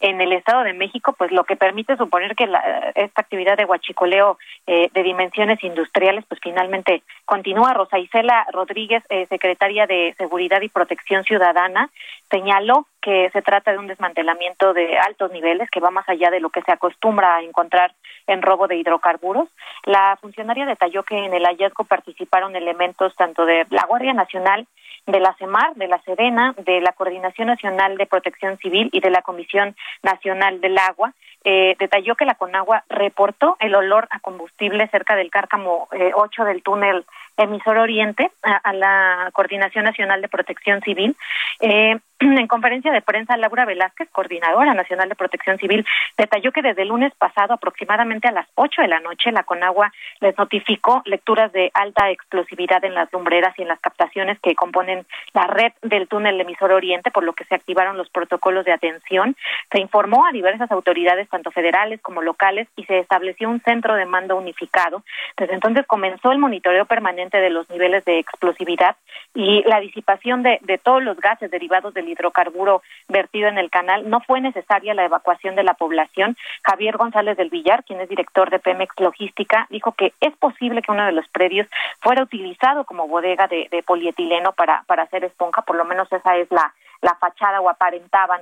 en el Estado de México, pues lo que permite suponer que esta actividad de huachicoleo eh, de dimensiones industriales, pues finalmente continúa. Rosa Isela Rodríguez, eh, secretaria de Seguridad y Protección Ciudadana, señaló que se trata de un desmantelamiento de altos niveles que va más allá de lo que se acostumbra a encontrar en robo de hidrocarburos. La funcionaria detalló que en el hallazgo participaron elementos tanto de la Guardia Nacional, de la CEMAR, de la SEDENA, de la Coordinación Nacional de Protección Civil y de la Comisión Nacional del Agua. Eh, detalló que la Conagua reportó el olor a combustible cerca del cárcamo 8 eh, del túnel emisor Oriente a, la Coordinación Nacional de Protección Civil. Eh, en conferencia de prensa, Laura Velázquez, coordinadora nacional de protección civil, detalló que desde el lunes pasado, aproximadamente a las 8 de la noche, la Conagua les notificó lecturas de alta explosividad en las lumbreras y en las captaciones que componen la red del túnel emisor Oriente, por lo que se activaron los protocolos de atención. Se informó a diversas autoridades, tanto federales como locales, y se estableció un centro de mando unificado. Desde entonces comenzó el monitoreo permanente de los niveles de explosividad y la disipación de, de todos los gases derivados del hidrocarburo vertido en el canal, no fue necesaria la evacuación de la población. Javier González del Villar, quien es director de Pemex Logística, dijo que es posible que uno de los predios fuera utilizado como bodega de, polietileno para, para hacer esponja, por lo menos esa es la, la fachada o aparentaban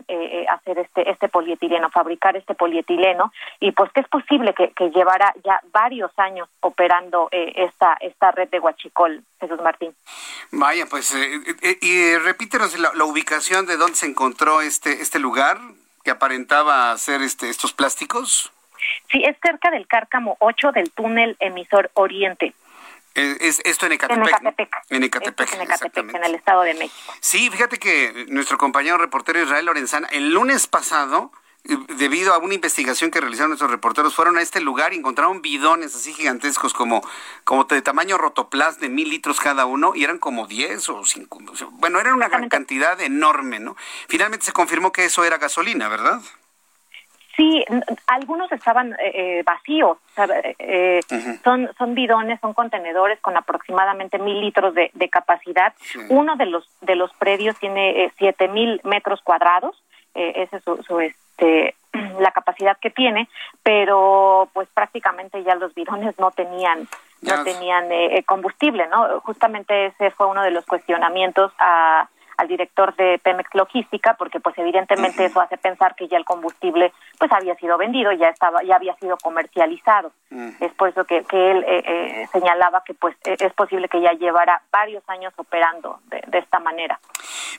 hacer este este polietileno, fabricar este polietileno y pues que es posible que, que llevara ya varios años operando esta esta red de Huachicol, Jesús Martín. Vaya, pues y repítenos la, la, ubicación de dónde se encontró este este lugar que aparentaba hacer este estos plásticos. Sí, es cerca del Cárcamo 8 del túnel emisor Oriente. Es, esto en Ecatepec. En Ecatepec. En Ecatepec, en el Estado de México. Sí, fíjate que nuestro compañero reportero Israel Lorenzana, el lunes pasado, eh, debido a una investigación que realizaron nuestros reporteros, fueron a este lugar y encontraron bidones así gigantescos como, como de tamaño rotoplas de mil litros cada uno y eran como 10 o 5. Bueno, era una gran cantidad enorme, ¿no? Finalmente se confirmó que eso era gasolina, ¿verdad? Sí, algunos estaban eh, eh vacíos. Eh, son, son bidones, son contenedores con aproximadamente mil litros de, capacidad. Uno de los de los predios tiene eh, siete mil metros cuadrados. esa es su, este la capacidad que tiene, pero pues prácticamente ya los bidones no tenían no tenían combustible, ¿no? Justamente ese fue uno de los cuestionamientos a al director de Pemex Logística, porque pues evidentemente eso hace pensar que ya el combustible pues había sido vendido, ya estaba, ya había sido comercializado. Es por eso que, él eh, eh, señalaba que pues e, es posible que ya llevara varios años operando de, de, esta manera.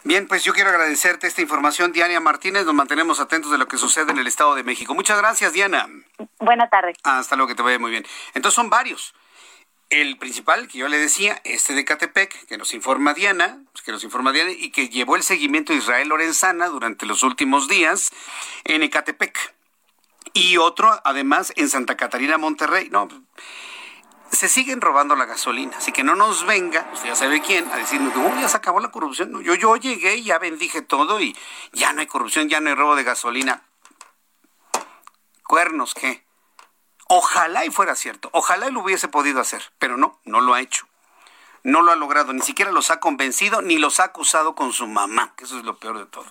Bien, pues yo quiero agradecerte esta información, Diana Martínez. Nos mantenemos atentos de lo que sucede en el Estado de México. Muchas gracias, Diana. Buenas tardes. Hasta luego, que te vaya muy bien. Entonces son varios. El principal, que yo le decía, este de Catepec, que nos informa Diana, que nos informa Diana, y que llevó el seguimiento de Israel Lorenzana durante los últimos días en Ecatepec. Y otro, además, en Santa Catarina, Monterrey. No, se siguen robando la gasolina, así que no nos venga, usted ya sabe quién, a decirnos, uy, ya se acabó la corrupción. yo, yo llegué y ya bendije todo y ya no hay corrupción, ya no hay robo de gasolina. ¿Cuernos qué? Ojalá y fuera cierto, ojalá lo hubiese podido hacer, pero no, no lo ha hecho. No lo ha logrado, ni siquiera los ha convencido, ni los ha acusado con su mamá, que eso es lo peor de todo.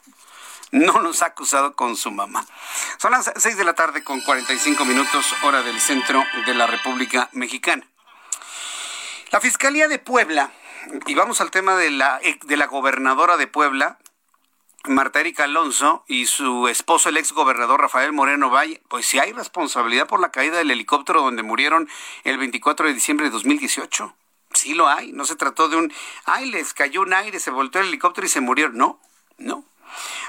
No los ha acusado con su mamá. Son las 6 de la tarde con 45 minutos, hora del centro de la República Mexicana. La Fiscalía de Puebla, y vamos al tema de la, de la gobernadora de Puebla, Marta Erika Alonso y su esposo, el ex gobernador Rafael Moreno Valle, pues si hay responsabilidad por la caída del helicóptero donde murieron el 24 de diciembre de 2018. Sí lo hay, no se trató de un, ay, les cayó un aire, se volteó el helicóptero y se murieron. No, no.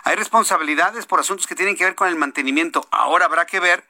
Hay responsabilidades por asuntos que tienen que ver con el mantenimiento. Ahora habrá que ver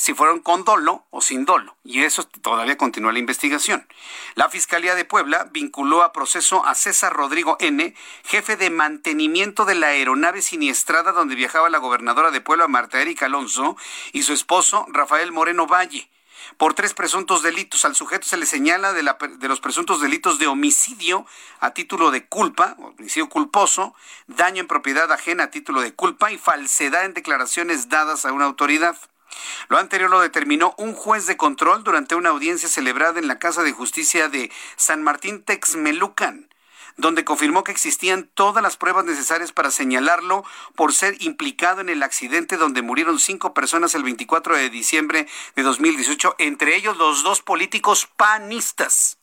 si fueron con dolo o sin dolo. Y eso todavía continúa la investigación. La Fiscalía de Puebla vinculó a proceso a César Rodrigo N., jefe de mantenimiento de la aeronave siniestrada donde viajaba la gobernadora de Puebla, Marta Erika Alonso, y su esposo, Rafael Moreno Valle por tres presuntos delitos. Al sujeto se le señala de, de, los presuntos delitos de homicidio a título de culpa, homicidio culposo, daño en propiedad ajena a título de culpa y falsedad en declaraciones dadas a una autoridad. Lo anterior lo determinó un juez de control durante una audiencia celebrada en la Casa de Justicia de San Martín Texmelucan donde confirmó que existían todas las pruebas necesarias para señalarlo por ser implicado en el accidente donde murieron cinco personas el 24 de diciembre de 2018, entre ellos los dos políticos panistas.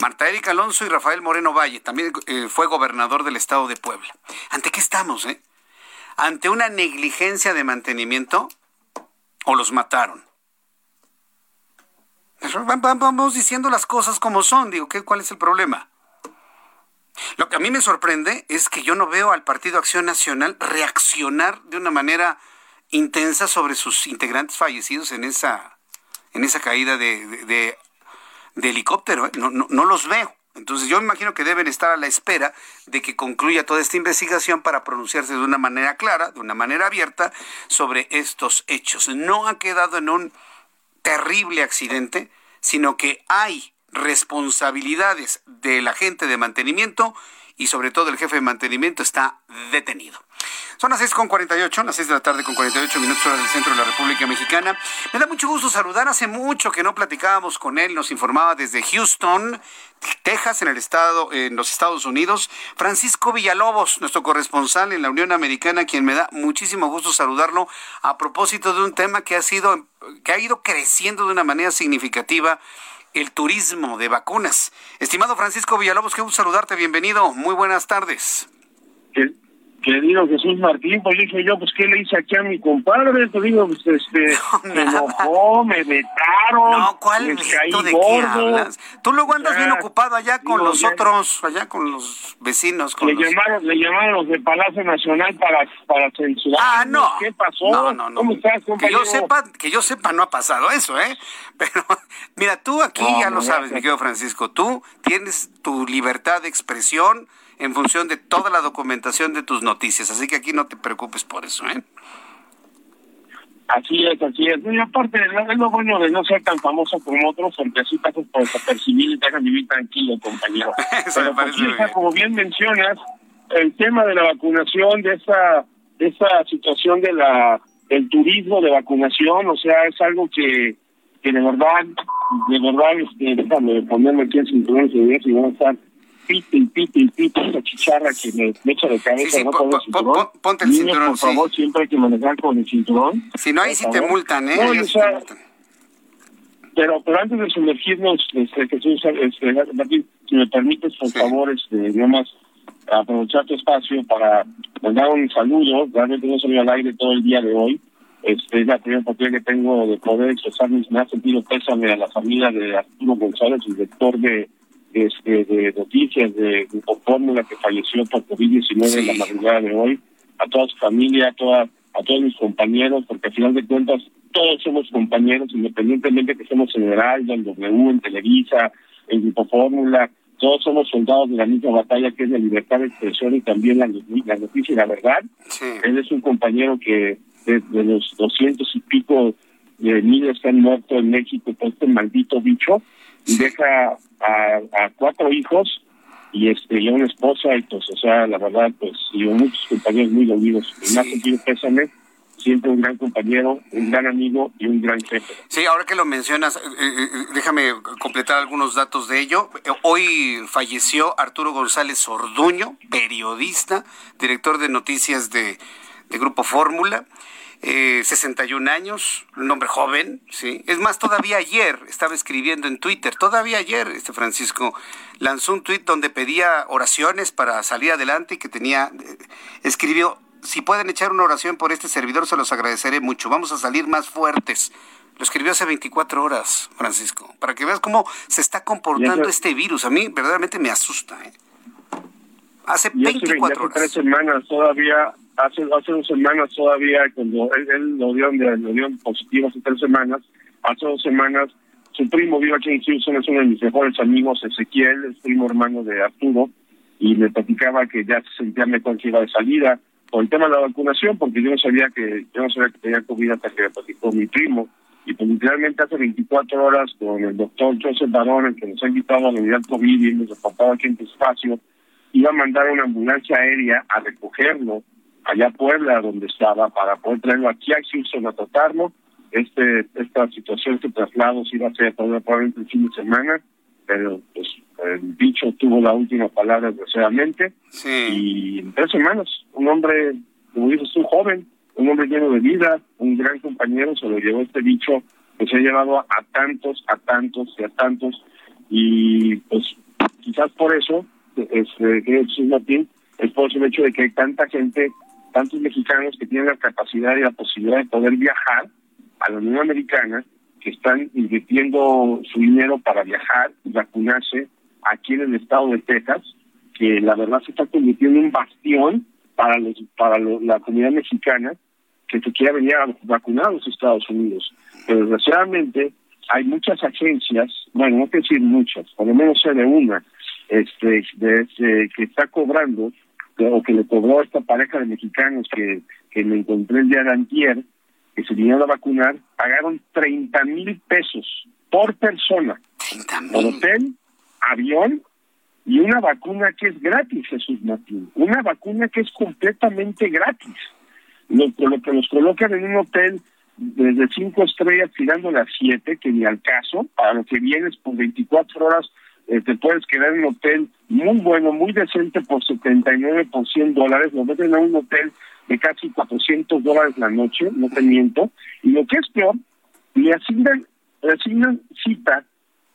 Marta Erika Alonso y Rafael Moreno Valle, también eh, fue gobernador del estado de Puebla. ¿Ante qué estamos, eh? ¿Ante una negligencia de mantenimiento? O los mataron. Vamos diciendo las cosas como son, digo, ¿qué, ¿cuál es el problema? Lo que a mí me sorprende es que yo no veo al Partido Acción Nacional reaccionar de una manera intensa sobre sus integrantes fallecidos en esa, en esa caída de, de, helicóptero. ¿eh? No, no, no los veo. Entonces yo me imagino que deben estar a la espera de que concluya toda esta investigación para pronunciarse de una manera clara, de una manera abierta sobre estos hechos. No ha quedado en un terrible accidente, sino que hay responsabilidades de la gente de mantenimiento y sobre todo el jefe de mantenimiento está detenido. Son las 6.48, las 6 de la tarde con 48 minutos hora del centro de la República Mexicana. Me da mucho gusto saludar. Hace mucho que no platicábamos con él. Nos informaba desde Houston, Texas, en el estado, en los Estados Unidos. Francisco Villalobos, nuestro corresponsal en la Unión Americana, quien me da muchísimo gusto saludarlo a propósito de un tema que ha sido, que ha ido creciendo de una manera significativa el turismo de vacunas. Estimado Francisco Villalobos, qué gusto saludarte, bienvenido, muy buenas tardes. Querido Jesús Martín, pues dije yo, pues, ¿qué le hice aquí a mi compadre? Te digo, pues, este, me enojó, me vetaron, No, ¿cuál les caí veto? ¿De gordo. Tú luego andas Ya, bien ocupado allá con digo, los ya. otros, allá con los vecinos. Con Le los... llamaron, le llamaron los de Palacio Nacional para, para censurar. Ah, no. ¿Qué pasó? No, no, no. ¿Cómo estás, Que compañero? yo sepa, que yo sepa, no ha pasado eso, ¿eh? Pero, mira, tú aquí No, ya no, lo sabes, mi querido Francisco, tú tienes tu libertad de expresión en función de toda la documentación de tus noticias, así que aquí no te preocupes por eso, ¿eh? Así es, así es. Y aparte, es lo bueno de no ser tan famoso como otros, porque así pasas por desapercibido y te dejan vivir tranquilo, compañero. Eso me Pero, pues, parece bien. como bien mencionas, el tema de la vacunación, de esa, de esa situación de la del turismo de vacunación, o sea, es algo que, que de verdad, de verdad, este, déjame ponerme aquí el cinturón de seguridad y voy a estar pite y pite y pite esa chicharra que me, me echa de cabeza, Sí, sí, ¿no? pon- Con el pon- cinturón. pon- ponte el Niños, cinturón, por sí. favor, siempre hay que manejar con el cinturón. Si no, ahí sí te multan, ¿eh? No, o sea, pero, pero antes de sumergirnos, este, Jesús, este, Martín, si me permites, por favor, este, más aprovechar tu espacio para mandar un saludo. Realmente no salí al aire todo el día de hoy. Este, es la primera oportunidad que tengo de poder expresar mis más sentido pésame a la familia de Arturo González, el director de, este, de noticias de Grupo Fórmula que falleció por COVID-19 en la madrugada de hoy. A toda su familia, a, toda, a todos mis compañeros, porque al final de cuentas todos somos compañeros, independientemente que estemos en Heraldo, en W, en Televisa, en Grupo Fórmula, todos somos soldados de la misma batalla que es la libertad de expresión y también la, la noticia y la verdad. Él es un compañero que de, de los doscientos y pico de niños que han muerto en México por este maldito bicho, deja a, a cuatro hijos y este y una esposa y pues o sea la verdad pues y a muchos compañeros muy dolidos y más sentido pésame siempre un gran compañero un gran amigo y un gran jefe Sí, ahora que lo mencionas, eh, eh, déjame completar algunos datos de ello. Eh, Hoy falleció Arturo González Orduño, periodista, director de noticias de, de Grupo Fórmula. Eh, 61 años, un hombre joven, sí. Es más, todavía ayer estaba escribiendo en Twitter, todavía ayer, este Francisco lanzó un tuit donde pedía oraciones para salir adelante y que tenía, eh, escribió, si pueden echar una oración por este servidor, se los agradeceré mucho. Vamos a salir más fuertes. Lo escribió hace 24 horas, Francisco, para que veas cómo se está comportando eso- este virus. A mí verdaderamente me asusta. ¿eh? Hace y hace, 24 hace tres semanas todavía hace hace dos semanas todavía cuando él, él lo dio lo dio positivo hace tres semanas hace dos semanas su primo vive aquí en Houston es uno de mis mejores amigos Ezequiel es primo hermano de Arturo y me platicaba que ya se sentía mejor que iba de salida por el tema de la vacunación porque yo no sabía que yo no sabía que tenía COVID hasta que me platicó mi primo. Y pues literalmente hace 24 horas con el doctor Joseph Barón el que nos ha invitado a la COVID y nos reportaba aquí en tu espacio iba a mandar una ambulancia aérea a recogerlo allá a Puebla donde estaba para poder traerlo aquí a Houston a tratarlo este esta situación este traslado se iba a hacer probablemente el fin de semana pero pues el bicho tuvo la última palabra desgraciadamente. Y en tres semanas un hombre como dices tú joven un hombre lleno de vida un gran compañero se lo llevó este bicho que se ha llevado a tantos a tantos y a tantos. Y pues quizás por eso este, que Jesús Martín, es por el hecho de que hay tanta gente, tantos mexicanos que tienen la capacidad y la posibilidad de poder viajar a la Unión Americana, que están invirtiendo su dinero para viajar y vacunarse aquí en el estado de Texas, que la verdad se está convirtiendo en un bastión para los para lo- la comunidad mexicana que se quiera venir a vacunar a los Estados Unidos. Pero desgraciadamente hay muchas agencias, bueno, no quiero decir muchas, por lo menos sé de una, este, de, de- que está cobrando, que- o que le cobró a esta pareja de mexicanos que, que me encontré el día de antier, que se vinieron a vacunar, pagaron 30 mil pesos por persona, por hotel, avión y una vacuna que es gratis, Jesús Martín, una vacuna que es completamente gratis. Lo, lo que nos colocan en un hotel desde cinco estrellas tirando las siete, que ni al caso, para lo que vienes por 24 horas, eh, te puedes quedar en un hotel muy bueno, muy decente por 79 por 100 dólares, lo meten a un hotel de casi 400 dólares la noche, no te miento, y lo que es peor, le asignan, le asignan cita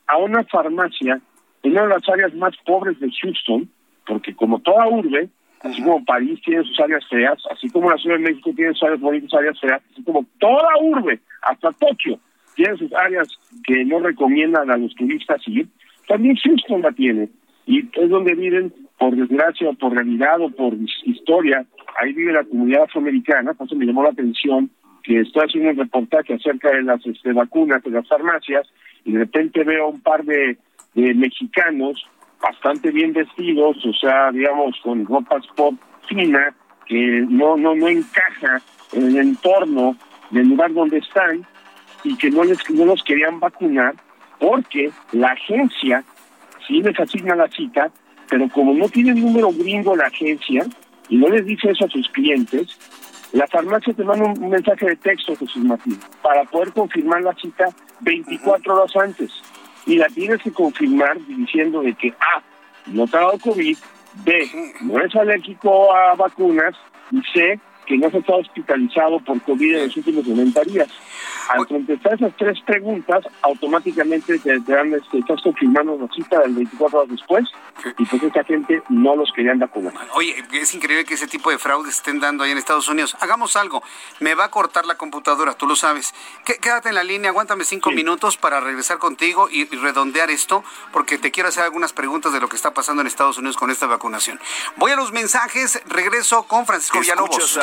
a una farmacia en una de las áreas más pobres de Houston, porque como toda urbe, así como París tiene sus áreas feas, así como la Ciudad de México tiene sus áreas bonitas, áreas feas, así como toda urbe, hasta Tokio, tiene sus áreas que no recomiendan a los turistas ir, también Houston la tiene. Y es donde viven, por desgracia por realidad o por historia, ahí vive la comunidad afroamericana, por eso me llamó la atención que estoy haciendo un reportaje acerca de las este, vacunas de las farmacias y de repente veo un par de, de mexicanos bastante bien vestidos, o sea, digamos, con ropas pop fina, que no, no, no encaja en el entorno del lugar donde están y que no, les, no los querían vacunar porque la agencia sí les asigna la cita, pero como no tiene número gringo la agencia y no les dice eso a sus clientes, la farmacia te manda un mensaje de texto, Jesús Martín, para poder confirmar la cita 24 horas antes. Y la tienes que confirmar diciendo de que A, no te ha dado COVID, B, no es alérgico a vacunas, y C, que no has estado hospitalizado por COVID en los últimos 90 días. Al contestar esas tres preguntas, automáticamente te, dan, este, estás confirmando la cita del 24 horas después y pues esta gente no los querían vacunar. Oye, es increíble que ese tipo de fraudes estén dando ahí en Estados Unidos. Hagamos algo, me va a cortar la computadora, tú lo sabes. Quédate en la línea, aguántame cinco minutos para regresar contigo y, redondear esto, porque te quiero hacer algunas preguntas de lo que está pasando en Estados Unidos con esta vacunación. Voy a los mensajes, regreso con Francisco Villalobos.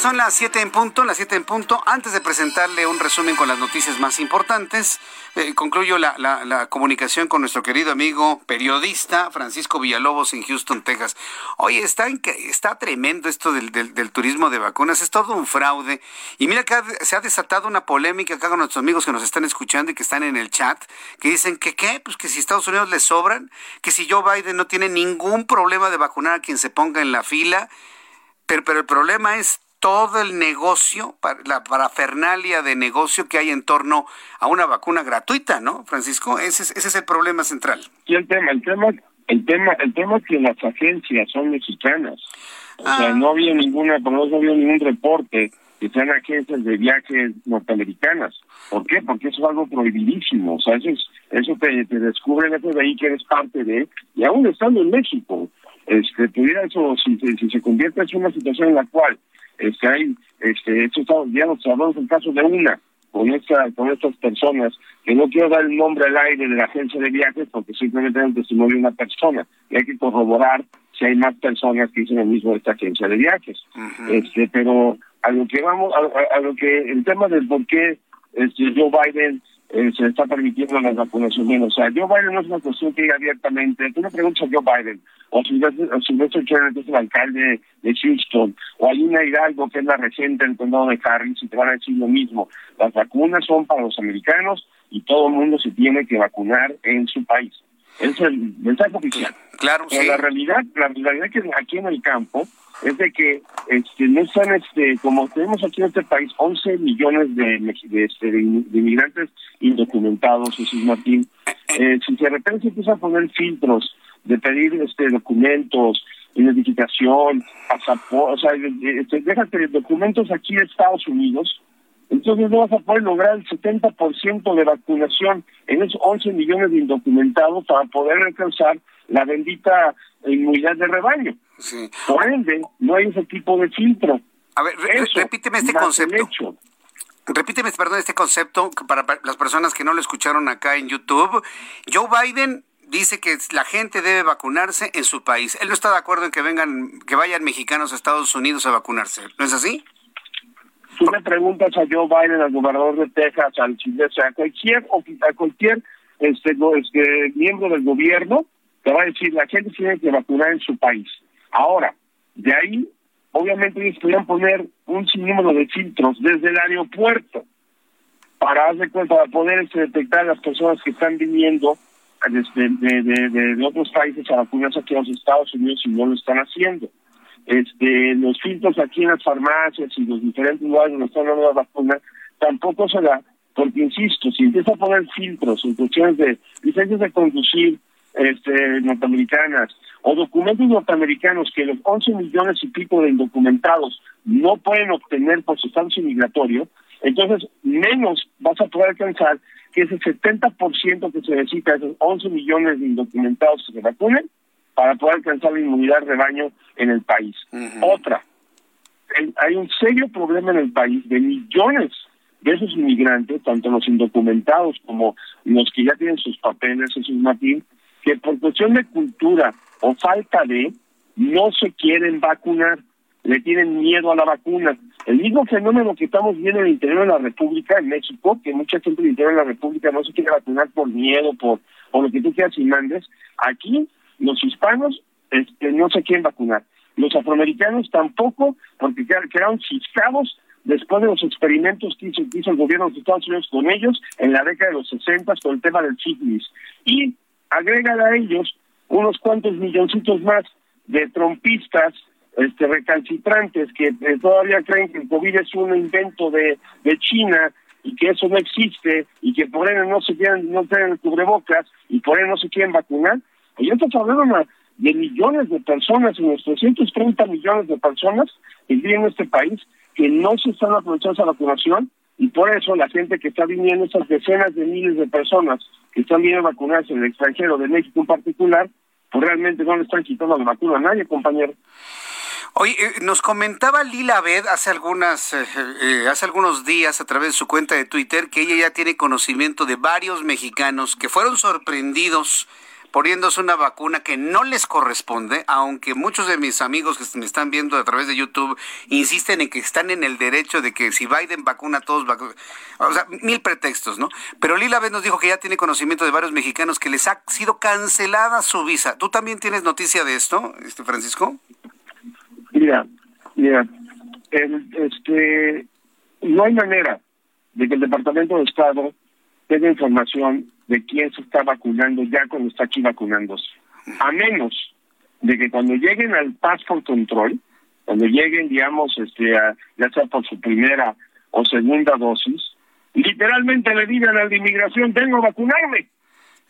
Son las 7 en punto, las 7 en punto. Antes de presentarle un resumen con las noticias más importantes, eh, concluyo la, la, comunicación con nuestro querido amigo periodista Francisco Villalobos en Houston, Texas. Oye, está, está tremendo esto del, turismo de vacunas, es todo un fraude. Y mira que se ha desatado una polémica acá con nuestros amigos que nos están escuchando y que están en el chat, que dicen que qué, pues que si Estados Unidos les sobran, que si Joe Biden no tiene ningún problema de vacunar a quien se ponga en la fila. Pero, pero el problema es todo el negocio, la parafernalia de negocio que hay en torno a una vacuna gratuita, ¿no, Francisco? Ese es, ese es el problema central. Y el tema, el tema, el tema, el tema es que las agencias son mexicanas. O sea, ah. no había ninguna, por no había ningún reporte que sean agencias de viajes norteamericanas. ¿Por qué? Porque eso es algo prohibidísimo. O sea, eso, es, eso te, te descubre de ahí que eres parte de, y aún estando en México, este, pudiera eso, si, si se convierte en una situación en la cual este, hay, este, esto está, ya nos hablamos el caso de una, con esta, con estas personas, que no quiero dar el nombre al aire de la agencia de viajes porque simplemente es testimonio de una persona, y hay que corroborar si hay más personas que dicen lo mismo de esta agencia de viajes. Este, pero a lo que vamos, a, lo que el tema del por qué este, Joe Biden eh, se está permitiendo la vacunación. O sea, Joe Biden no es una cuestión que diga abiertamente, tú le preguntas a Joe Biden, o Sylvester Turner, que es el alcalde de Houston, o hay una Hidalgo, que es la reciente del condado de Harris, y te van a decir lo mismo. Las vacunas son para los americanos y todo el mundo se tiene que vacunar en su país. Es el mensaje oficial. Claro, Pero la realidad, la realidad que aquí en el campo, es de que este, no están, este, como tenemos aquí en este país, 11 millones de, de, este, de, inmigrantes indocumentados, Jesús Martín. Eh, si de repente se empieza a poner filtros de pedir este documentos, identificación, pasaporte, o sea, este, déjate documentos aquí en Estados Unidos, entonces no vas a poder lograr el 70% de vacunación en esos 11 millones de indocumentados para poder alcanzar la bendita inmunidad de rebaño. Por ende, no hay ese tipo de filtro. A ver, repíteme este concepto. Repíteme, perdón, este concepto para, las personas que no lo escucharon acá en YouTube. Joe Biden dice que la gente debe vacunarse en su país. Él no está de acuerdo en que vengan, que vayan mexicanos a Estados Unidos a vacunarse. ¿No es así? Tú le preguntas a Joe Biden, al gobernador de Texas, al a cualquier, a cualquier este, este, miembro del gobierno, te va a decir, la gente tiene que vacunar en su país. Ahora, de ahí, obviamente ellos podrían poner un sinnúmero de filtros desde el aeropuerto para, de cuenta, para poder este, detectar a las personas que están viniendo desde, de, otros países a vacunarse aquí en los Estados Unidos y no lo están haciendo. Este, los filtros aquí en las farmacias y los diferentes lugares donde están dando la vacuna tampoco se da, porque insisto, si empieza a poner filtros en cuestiones de licencias de conducir este, norteamericanas o documentos norteamericanos que los 11 millones y pico de indocumentados no pueden obtener por su estatus migratorio, entonces menos vas a poder alcanzar que ese 70% que se necesita, esos 11 millones de indocumentados que se vacunen, para poder alcanzar la inmunidad de rebaño en el país. Otra, hay un serio problema en el país de millones de esos inmigrantes, tanto los indocumentados como los que ya tienen sus papeles, Jesús Martín, que por cuestión de cultura o falta de, no se quieren vacunar, le tienen miedo a la vacuna. El mismo fenómeno que estamos viendo en el interior de la República, en México, que mucha gente del interior de la República no se quiere vacunar por miedo, por, por lo que tú quieras y mandes, aquí los hispanos este, no se quieren vacunar. Los afroamericanos tampoco, porque quedaron ciscados después de los experimentos que hizo, el gobierno de Estados Unidos con ellos en la década de los 60 con el tema del sífilis. Y agrega a ellos unos cuantos milloncitos más de trompistas este recalcitrantes que eh, todavía creen que el COVID es un invento de, China y que eso no existe y que por él no se quieren no tienen cubrebocas y por él no se quieren vacunar. Ya estamos hablando de millones de personas, unos 330 millones de personas que viven en este país que no se están aprovechando esa vacunación y por eso la gente que está viniendo, esas decenas de miles de personas que están viniendo a vacunarse en el extranjero, de México en particular, pues realmente no le están quitando la vacuna a nadie, compañero. Oye, eh, nos comentaba Lila Bed hace algunas eh, eh, hace algunos días a través de su cuenta de Twitter que ella ya tiene conocimiento de varios mexicanos que fueron sorprendidos poniéndose una vacuna que no les corresponde, aunque muchos de mis amigos que me están viendo a través de YouTube insisten en que están en el derecho de que si Biden vacuna a todos, o sea, mil pretextos, ¿no? Pero Lila Vez nos dijo que ya tiene conocimiento de varios mexicanos que les ha sido cancelada su visa. ¿Tú también tienes noticia de esto, este Francisco? Mira, mira, este, no hay manera de que el Departamento de Estado tenga información de quién se está vacunando ya cuando está aquí vacunándose. A menos de que cuando lleguen al passport control, cuando lleguen, digamos, este, ya sea por su primera o segunda dosis, literalmente le digan al de inmigración, vengo a vacunarme.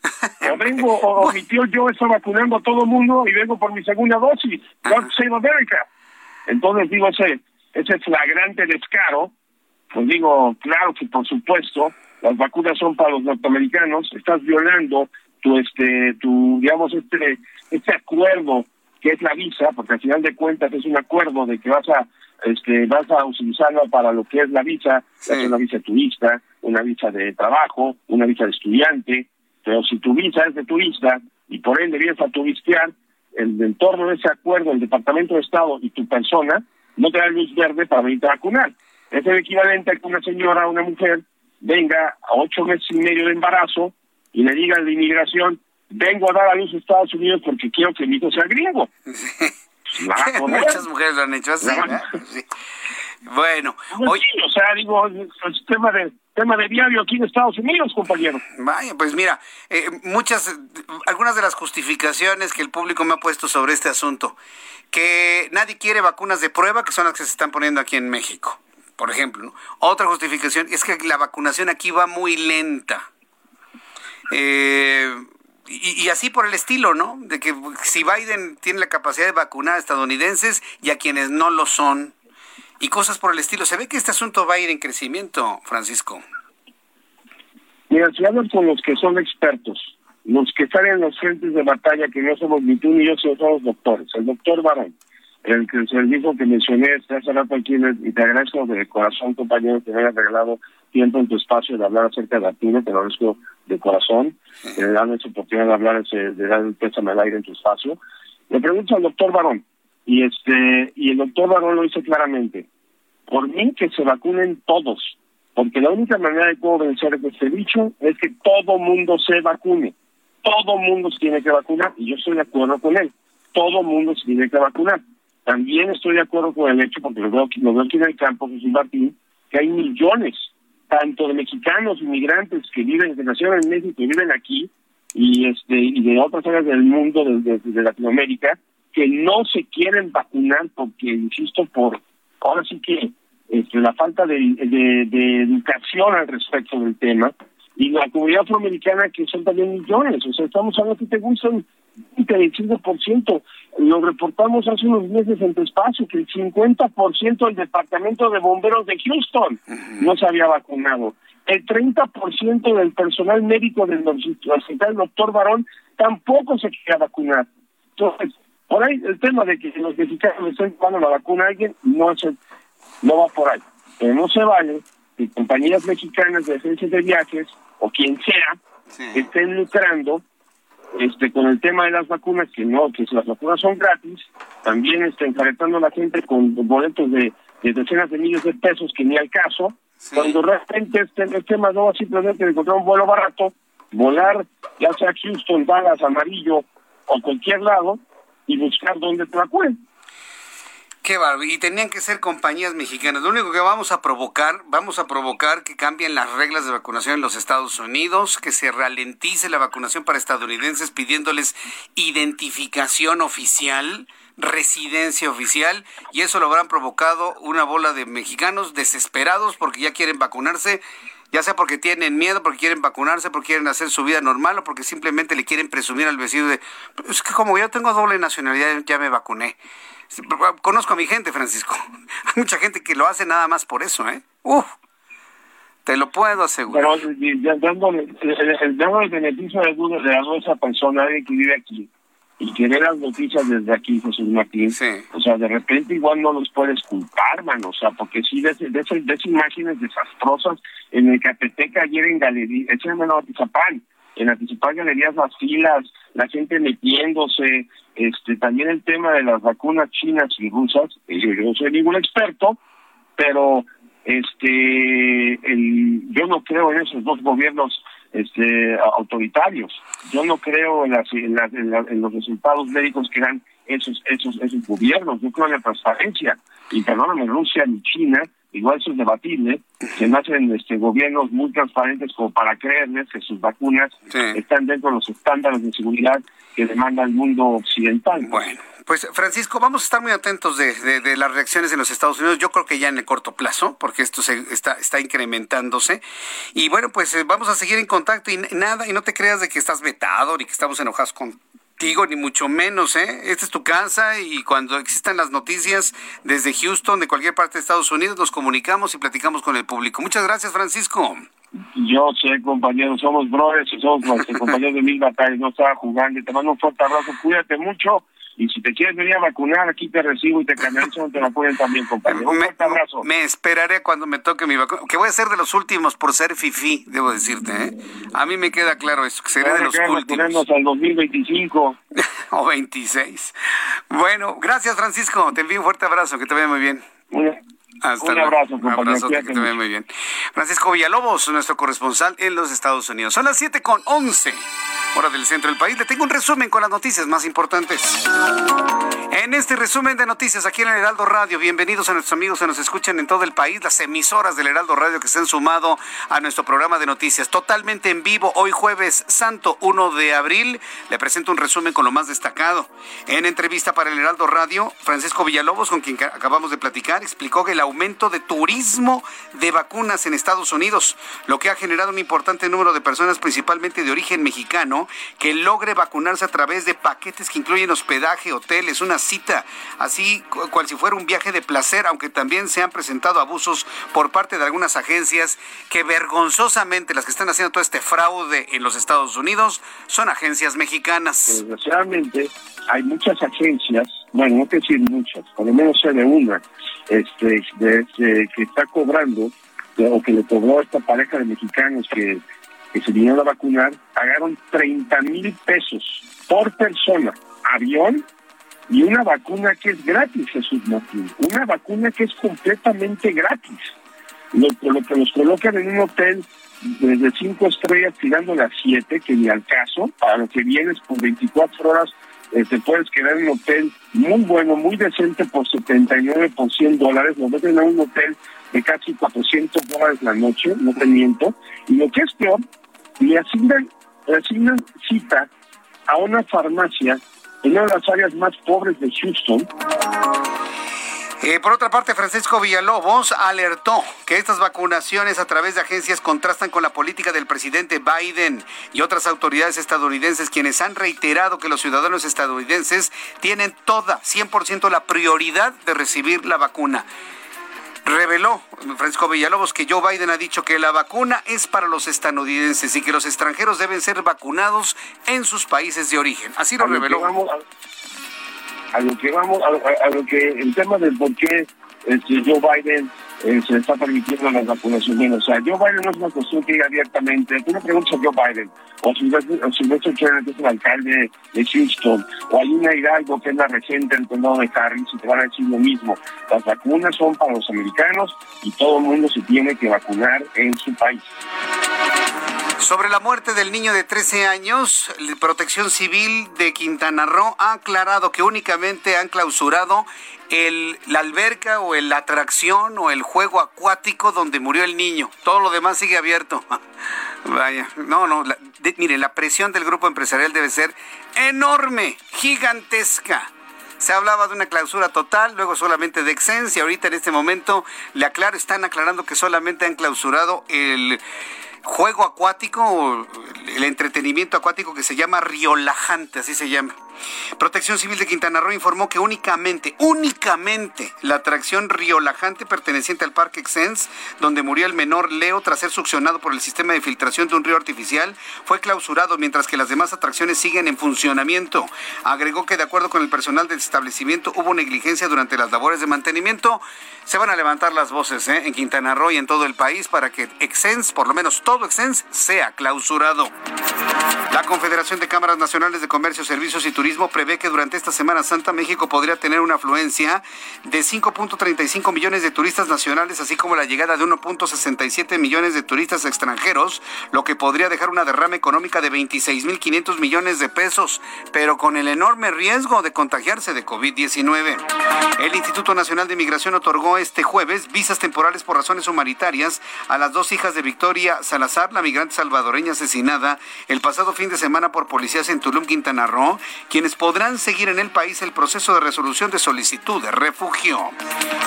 O vengo, o, mi tío yo está vacunando a todo mundo y vengo por mi segunda dosis. God save America. Entonces digo, ese, ese flagrante descaro, pues digo, claro que por supuesto, las vacunas son para los norteamericanos, estás violando tu este tu digamos este este acuerdo que es la visa, porque al final de cuentas es un acuerdo de que vas a este vas a utilizarlo para lo que es la visa, es una visa turista, una visa de trabajo, una visa de estudiante, pero si tu visa es de turista y por ende vienes a turistear, el entorno de ese acuerdo, el Departamento de Estado y tu persona no te da luz verde para venir a vacunar. Es el equivalente a que una señora o una mujer venga a ocho meses y medio de embarazo y le diga de inmigración, vengo a dar a luz a Estados Unidos porque quiero que mi hijo sea griego. Muchas mujeres lo han hecho así. Bueno, oye, o sea, digo, es tema de tema de diario aquí en Estados Unidos, compañero. Vaya, pues mira, eh, muchas, algunas de las justificaciones que el público me ha puesto sobre este asunto, que nadie quiere vacunas de prueba, que son las que se están poniendo aquí en México por ejemplo. Otra justificación es que la vacunación aquí va muy lenta. Eh, y, así por el estilo, ¿no? De que si Biden tiene la capacidad de vacunar a estadounidenses y a quienes no lo son, y cosas por el estilo. Se ve que este asunto va a ir en crecimiento, Francisco. Mira, si hablan con los que son expertos, los que están en los frentes de batalla, que no somos ni tú ni yo, somos doctores. El doctor Barón, el, el servicio que mencioné hace rato aquí y te agradezco de corazón compañero que me hayas regalado tiempo en tu espacio de hablar acerca de Arturo, te lo agradezco de corazón, que me dan esa oportunidad de hablar, de dar el pésame al aire en tu espacio. Le pregunto al doctor Barón, y este y el doctor Barón lo dice claramente, por mí que se vacunen todos, porque la única manera de poder vencer este bicho es que todo mundo se vacune. Todo mundo se tiene que vacunar y yo estoy de acuerdo con él. Todo mundo se tiene que vacunar. También estoy de acuerdo con el hecho, porque lo veo, lo veo aquí en el campo, Jesús Martín, que hay millones, tanto de mexicanos, inmigrantes que viven, que nacieron en México y viven aquí, y este y de otras áreas del mundo, de, de, Latinoamérica, que no se quieren vacunar porque, insisto, por ahora sí que este, la falta de, de, educación al respecto del tema, y la comunidad afroamericana que son también millones, o sea, estamos hablando que te gustan un 35%. Lo reportamos hace unos meses en tu espacio que el 50% del departamento de bomberos de Houston no se había vacunado. El 30% del personal médico del hospital doctor Barón tampoco se quería vacunar. Entonces, por ahí el tema de que los mexicanos estén tomando la vacuna a alguien no, es no va por ahí. Pero no se vale que compañías mexicanas de agencias de viajes o quien sea estén lucrando este con el tema de las vacunas, que no, que las vacunas son gratis, también está encaretando a la gente con boletos de, decenas de miles de pesos que ni al caso, cuando realmente este, este más no simplemente encontrar un vuelo barato, volar ya sea Houston, Dallas, Amarillo o cualquier lado y buscar dónde te vacunen. Qué Y tenían que ser compañías mexicanas. Lo único que vamos a provocar, vamos a provocar que cambien las reglas de vacunación en los Estados Unidos, que se ralentice la vacunación para estadounidenses pidiéndoles identificación oficial, residencia oficial, y eso lo habrán provocado una bola de mexicanos desesperados porque ya quieren vacunarse ya sea porque tienen miedo, porque quieren vacunarse, porque quieren hacer su vida normal o porque simplemente le quieren presumir al vecino de, es que como yo tengo doble nacionalidad, ya me vacuné. Conozco a mi gente, Francisco. Hay mucha gente que lo hace nada más por eso, ¿eh? Uf, te lo puedo asegurar. Pero dándole el, beneficio de duda de a esa persona que vive aquí y que ve las noticias desde aquí, Jesús Martín, o sea, de repente igual no los puedes culpar, mano, o sea, porque sí, de, de, de, esas imágenes desastrosas en el Capeteca ayer en Galería, no, Atizapán, en Atizapán Galerías las filas, la gente metiéndose, este también el tema de las vacunas chinas y rusas, eh, yo no soy ningún experto, pero este yo no creo en esos dos gobiernos este autoritarios. Yo no creo en, las, en, los resultados médicos que dan esos esos esos gobiernos. Yo creo en la transparencia. Y perdóname Rusia ni China igual eso es debatible, se nacen este, gobiernos muy transparentes como para creerles que sus vacunas están dentro de los estándares de seguridad que demanda el mundo occidental. Bueno. Pues Francisco, vamos a estar muy atentos de, las reacciones en los Estados Unidos. Yo creo que ya en el corto plazo, porque esto se está, está incrementándose. Y bueno, pues eh, vamos a seguir en contacto y nada, y no te creas de que estás vetado ni que estamos enojados con, ni mucho menos, ¿eh? Esta es tu casa y cuando existan las noticias desde Houston, de cualquier parte de Estados Unidos, nos comunicamos y platicamos con el público. Muchas gracias, Francisco. Yo sé, compañero, somos brothers y somos compañeros de mil batallas, no estaba jugando. Te mando un fuerte abrazo, cuídate mucho y si te quieres venir a vacunar, aquí te recibo y te canalizo te lo pueden también, compañero. Un me, abrazo. Me esperaré cuando me toque mi vacuna, que voy a ser de los últimos por ser fifi, debo decirte. ¿eh? A mí me queda claro eso, que seré de los últimos. al 2025. o 26. Bueno, gracias, Francisco. Te envío un fuerte abrazo, que te vaya muy bien. Hasta un abrazo, Un abrazo, que te vaya muy bien. Francisco Villalobos, nuestro corresponsal en los Estados Unidos. Son las 7 con 11 hora del centro del país. Le tengo un resumen con las noticias más importantes. En este resumen de noticias aquí en el Heraldo Radio, bienvenidos a nuestros amigos que nos escuchan en todo el país, las emisoras del Heraldo Radio que se han sumado a nuestro programa de noticias totalmente en vivo hoy jueves santo 1 de abril. Le presento un resumen con lo más destacado. En entrevista para el Heraldo Radio, Francisco Villalobos, con quien acabamos de platicar, explicó que el aumento de turismo de vacunas en Estados Unidos, lo que ha generado un importante número de personas, principalmente de origen mexicano, que logre vacunarse a través de paquetes que incluyen hospedaje, hoteles, una cita, así cual si fuera un viaje de placer, aunque también se han presentado abusos por parte de algunas agencias que vergonzosamente las que están haciendo todo este fraude en los Estados Unidos son agencias mexicanas. Desgraciadamente hay muchas agencias, bueno, no que decir muchas, por lo menos sé de una, este, que está cobrando o que le cobró a esta pareja de mexicanos que que se vinieron a vacunar pagaron 30 mil pesos por persona, avión y una vacuna que es gratis, Jesús Martín, una vacuna que es completamente gratis. Lo, lo que los colocan en un hotel desde cinco estrellas tirando las siete, que ni al caso, para lo que vienes por 24 horas eh, te puedes quedar en un hotel muy bueno, muy decente por 79 por 100 dólares, nos meten a un hotel de casi 400 dólares la noche, no te miento, y lo que es peor, le asignan, le asignan cita a una farmacia en una de las áreas más pobres de Houston, eh, por otra parte, Francisco Villalobos alertó que estas vacunaciones a través de agencias contrastan con la política del presidente Biden y otras autoridades estadounidenses quienes han reiterado que los ciudadanos estadounidenses tienen toda, 100% la prioridad de recibir la vacuna. Reveló Francisco Villalobos que Joe Biden ha dicho que la vacuna es para los estadounidenses y que los extranjeros deben ser vacunados en sus países de origen. Así lo reveló a lo que vamos, a, lo que el tema del por qué este, Joe Biden eh, se está permitiendo las vacunaciones. O sea, Joe Biden no es una cuestión que diga abiertamente. Tú le preguntas a Joe Biden, o Silvestre Cherner, que es el alcalde de Houston, o hay una Hidalgo, que es la regente del condado de Harris, y te van a decir lo mismo. Las vacunas son para los americanos y todo el mundo se tiene que vacunar en su país. Sobre la muerte del niño de 13 años, Protección Civil de Quintana Roo ha aclarado que únicamente han clausurado el, la alberca o la atracción o el juego acuático donde murió el niño. Todo lo demás sigue abierto. Vaya, no, no, mire, la presión del grupo empresarial debe ser enorme, gigantesca. Se hablaba de una clausura total, luego solamente de y ahorita en este momento le aclaro, están aclarando que solamente han clausurado el juego acuático, el entretenimiento acuático que se llama Riolajante, así se llama. Protección Civil de Quintana Roo informó que únicamente, únicamente la atracción riolajante perteneciente al Parque Exens, donde murió el menor Leo tras ser succionado por el sistema de filtración de un río artificial, fue clausurado mientras que las demás atracciones siguen en funcionamiento. Agregó que de acuerdo con el personal del establecimiento hubo negligencia durante las labores de mantenimiento. Se van a levantar las voces ¿eh? en Quintana Roo y en todo el país para que Exens, por lo menos todo Exens, sea clausurado. La Confederación de Cámaras Nacionales de Comercio, Servicios y Turismo prevé que durante esta Semana Santa México podría tener una afluencia de 5.35 millones de turistas nacionales, así como la llegada de 1.67 millones de turistas extranjeros, lo que podría dejar una derrama económica de 26.500 millones de pesos, pero con el enorme riesgo de contagiarse de COVID-19. El Instituto Nacional de Migración otorgó este jueves visas temporales por razones humanitarias a las dos hijas de Victoria Salazar, la migrante salvadoreña asesinada el pasado fin de semana por policías en Tulum, Quintana Roo, quien quienes podrán seguir en el país el proceso de resolución de solicitud de refugio.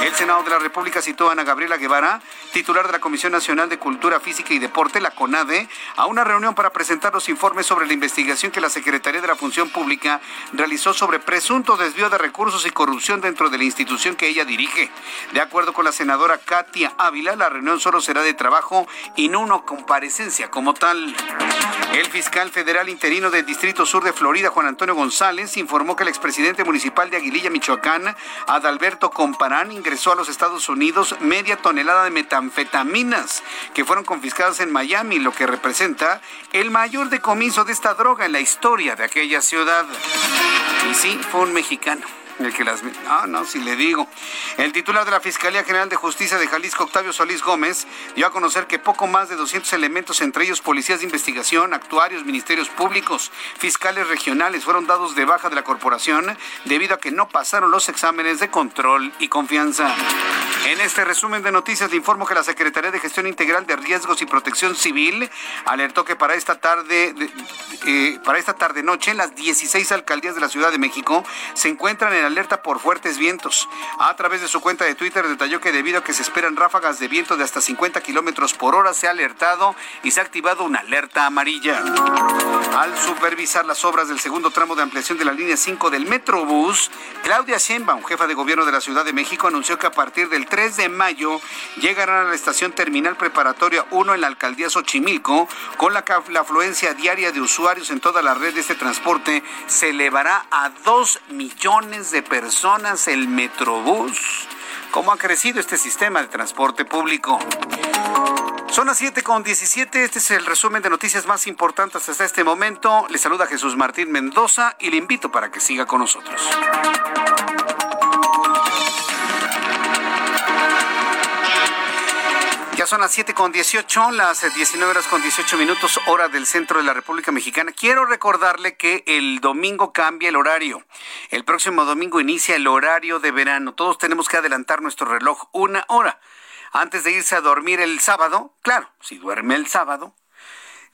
El Senado de la República citó a Ana Gabriela Guevara, titular de la Comisión Nacional de Cultura Física y Deporte, la CONADE, a una reunión para presentar los informes sobre la investigación que la Secretaría de la Función Pública realizó sobre presunto desvío de recursos y corrupción dentro de la institución que ella dirige. De acuerdo con la senadora Katia Ávila, la reunión solo será de trabajo y no una comparecencia como tal. El fiscal federal interino del Distrito Sur de Florida, Juan Antonio González, informó que el expresidente municipal de Aguililla, Michoacán, Adalberto Comparán, ingresó a los Estados Unidos media tonelada de metanfetaminas que fueron confiscadas en Miami, lo que representa el mayor decomiso de esta droga en la historia de aquella ciudad. Y sí, fue un mexicano. El que las... Ah, no, si le digo. El titular de la Fiscalía General de Justicia de Jalisco, Octavio Solís Gómez, dio a conocer que poco más de 200 elementos, entre ellos policías de investigación, actuarios, ministerios públicos, fiscales regionales, fueron dados de baja de la corporación debido a que no pasaron los exámenes de control y confianza. En este resumen de noticias le informo que la Secretaría de Gestión Integral de Riesgos y Protección Civil alertó que para esta tarde, eh, para esta tarde noche, las 16 alcaldías de la Ciudad de México se encuentran en alerta por fuertes vientos. A través de su cuenta de Twitter detalló que debido a que se esperan ráfagas de viento de hasta 50 kilómetros por hora, se ha alertado y se ha activado una alerta amarilla. Al supervisar las obras del segundo tramo de ampliación de la línea 5 del Metrobús, Claudia Sheinbaum, jefa de gobierno de la Ciudad de México, anunció que a partir del 3 de mayo llegarán a la estación terminal preparatoria 1 en la alcaldía Xochimilco, con la, la afluencia diaria de usuarios en toda la red de este transporte se elevará a 2 millones de de personas el Metrobús. ¿Cómo ha crecido este sistema de transporte público? Son las 7 con 17. Este es el resumen de noticias más importantes hasta este momento. Le saluda Jesús Martín Mendoza y le invito para que siga con nosotros. Son las 7 con 18, las 19 horas con 18 minutos, hora del centro de la República Mexicana. Quiero recordarle que el domingo cambia el horario. El próximo domingo inicia el horario de verano. Todos tenemos que adelantar nuestro reloj una hora antes de irse a dormir el sábado. Claro, si duerme el sábado,